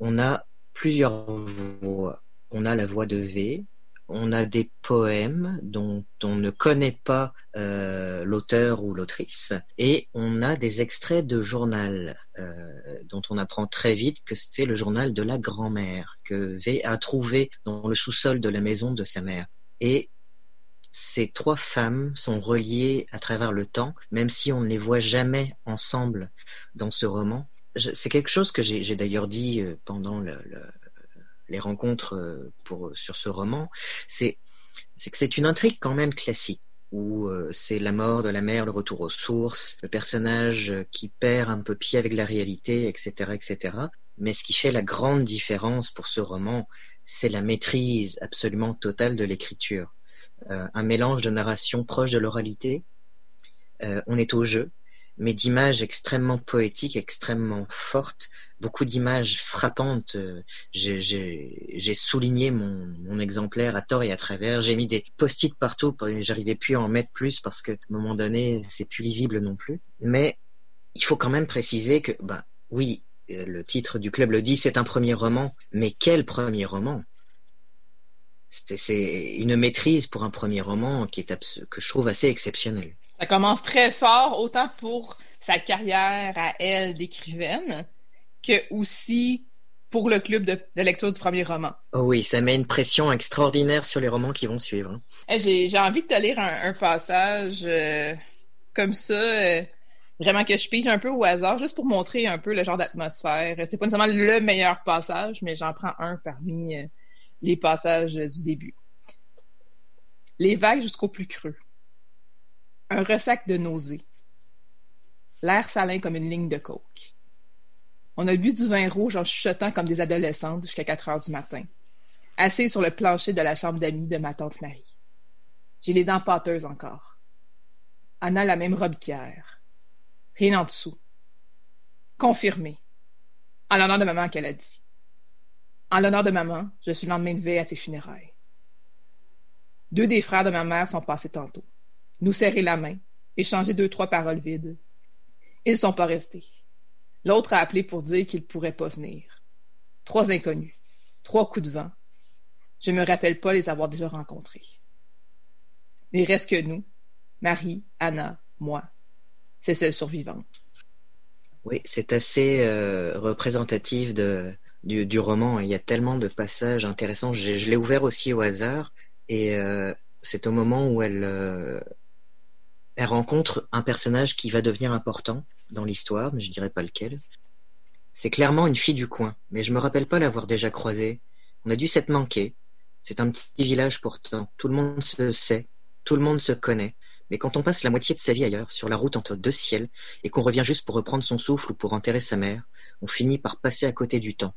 on a plusieurs voix. On a la voix de V, on a des poèmes dont on ne connaît pas euh, l'auteur ou l'autrice, et on a des extraits de journal euh, dont on apprend très vite que c'est le journal de la grand-mère que V a trouvé dans le sous-sol de la maison de sa mère. Et ces trois femmes sont reliées à travers le temps, même si on ne les voit jamais ensemble dans ce roman c'est quelque chose que j'ai d'ailleurs dit euh, pendant le, les rencontres euh, pour, sur ce roman, c'est que c'est une intrigue quand même classique où euh, c'est la mort de la mère, le retour aux sources, le personnage qui perd un peu pied avec la réalité, etc., etc. Mais ce qui fait la grande différence pour ce roman, c'est la maîtrise absolument totale de l'écriture. un mélange de narration proche de l'oralité. on est au jeu, mais d'images extrêmement poétiques, extrêmement fortes, beaucoup d'images frappantes. Euh, j'ai souligné mon, mon, exemplaire à tort et à travers. J'ai mis des post-it partout, j'arrivais plus à en mettre plus parce que moment donné, c'est plus lisible non plus. Mais il faut quand même préciser que, bah oui, euh, le titre du club le dit, c'est un premier roman, mais quel premier roman? C'est une maîtrise pour un premier roman qui est que je trouve assez exceptionnelle. Ça commence très fort, autant pour sa carrière à elle d'écrivaine que aussi pour le club de, lecture du premier roman. Oh oui, ça met une pression extraordinaire sur les romans qui vont suivre. Hein. Eh, j'ai envie de te lire un, passage euh, comme ça, euh, vraiment que je pige un peu au hasard, juste pour montrer un peu le genre d'atmosphère. C'est pas nécessairement le meilleur passage, mais j'en prends un parmi euh, les passages du début. Les vagues jusqu'au plus creux un ressac de nausées. l'air salin comme une ligne de coke. On a bu du vin rouge en chuchotant comme des adolescentes jusqu'à 4 heures du matin, assis sur le plancher de la chambre d'amis de ma tante Marie. J'ai les dents pâteuses encore. Anna la même robe qu'hier. Rien en dessous. Confirmé. En l'honneur de maman qu'elle a dit. En l'honneur de maman, je suis le lendemain de veille à ses funérailles. Deux des frères de ma mère sont passés tantôt. Nous serrer la main, échanger deux, trois paroles vides. Ils ne sont pas restés. L'autre a appelé pour dire qu'il ne pourrait pas venir. Trois inconnus, trois coups de vent. Je ne me rappelle pas les avoir déjà rencontrés. Il reste que nous, Marie, Anna, moi, ces seules survivantes. Oui, c'est assez euh, représentatif de, du, roman. Il y a tellement de passages intéressants. Je, l'ai ouvert aussi au hasard et euh, c'est au moment où elle, euh, elle rencontre un personnage qui va devenir important dans l'histoire, mais je dirais pas lequel. C'est clairement une fille du coin, mais je me rappelle pas l'avoir déjà croisée. On a dû s'être manqué. C'est un petit village pourtant. Tout le monde se sait, tout le monde se connaît. Mais quand on passe la moitié de sa vie ailleurs, sur la route entre deux ciels, et qu'on revient juste pour reprendre son souffle ou pour enterrer sa mère, on finit par passer à côté du temps,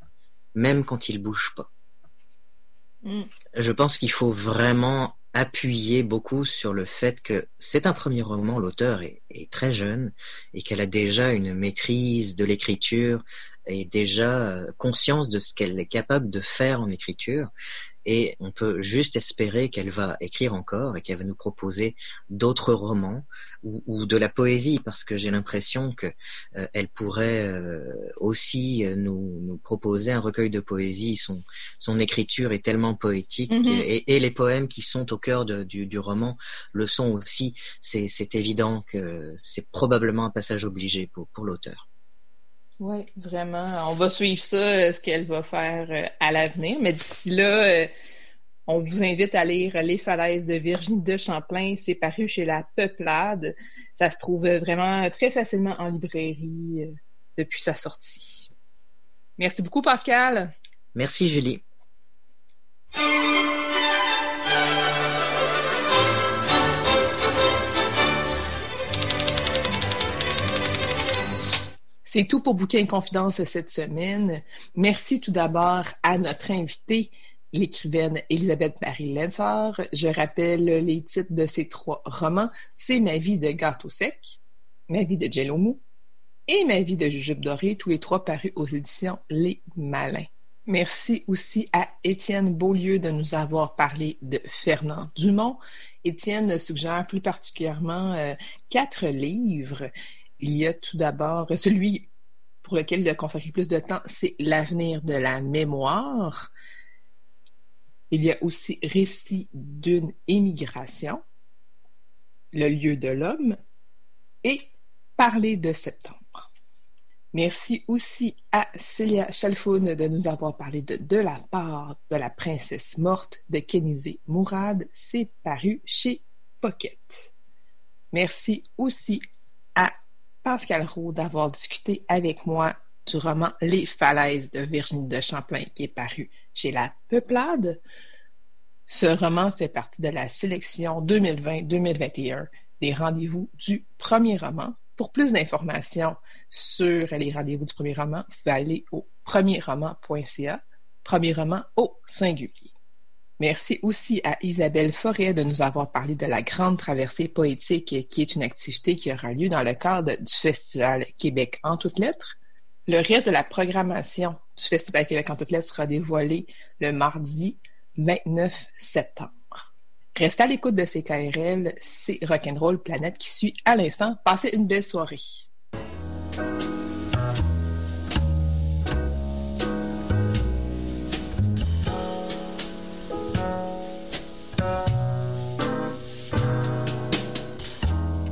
même quand il bouge pas. Mm. Je pense qu'il faut vraiment appuyer beaucoup sur le fait que c'est un premier roman, l'auteur est, très jeune et qu'elle a déjà une maîtrise de l'écriture et déjà euh, conscience de ce qu'elle est capable de faire en écriture et on peut juste espérer qu'elle va écrire encore et qu'elle va nous proposer d'autres romans ou, de la poésie parce que j'ai l'impression que euh, elle pourrait euh, aussi euh, nous, nous, proposer un recueil de poésie. Son, son écriture est tellement poétique mm-hmm. et, et, les poèmes qui sont au cœur de, du, du, roman le sont aussi. C'est évident que c'est probablement un passage obligé pour, pour l'auteur. Oui, vraiment. On va suivre ça, euh, ce qu'elle va faire euh, à l'avenir. Mais d'ici là, euh, on vous invite à lire Les falaises de Virginie de Champlain. C'est paru chez La Peuplade. Ça se trouve vraiment très facilement en librairie depuis sa sortie. Merci beaucoup, Pascal. Merci, Julie. C'est tout pour Bouquin Confidence cette semaine. Merci tout d'abord à notre invitée, l'écrivaine Elisabeth Marie Lensard. Je rappelle les titres de ces trois romans. C'est Ma vie de gâteau sec, Ma vie de Jello et Ma vie de jujube dorée, tous les trois parus aux éditions Les Malins. Merci aussi à Étienne Beaulieu de nous avoir parlé de Fernand Dumont. Étienne suggère plus particulièrement euh, quatre livres. Il y a tout d'abord celui pour lequel il a consacré plus de temps, c'est l'avenir de la mémoire. Il y a aussi Récit d'une émigration, le lieu de l'homme et Parler de septembre. Merci aussi à Célia Chalfoun de nous avoir parlé de la part de la princesse morte de Kenizé Mourad. C'est paru chez Pocket. Merci aussi à Pascal Roux d'avoir discuté avec moi du roman Les falaises de Virginie de Champlain qui est paru chez La Peuplade. Ce roman fait partie de la sélection 2020-2021 des rendez-vous du premier roman. Pour plus d'informations sur les rendez-vous du premier roman, vous pouvez aller au premierroman.ca, premier roman au singulier. Merci aussi à Isabelle Forêt de nous avoir parlé de la Grande Traversée poétique, qui est une activité qui aura lieu dans le cadre du Festival Québec en toutes lettres. Le reste de la programmation du Festival Québec en toutes lettres sera dévoilé le mardi 29 septembre. Restez à l'écoute de CKRL, c'est Rock'n'Roll Planète qui suit à l'instant. Passez une belle soirée.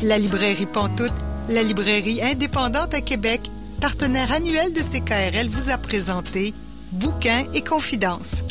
La librairie Pantoute, la librairie indépendante à Québec, partenaire annuel de CKRL, vous a présenté Bouquins et Confidences.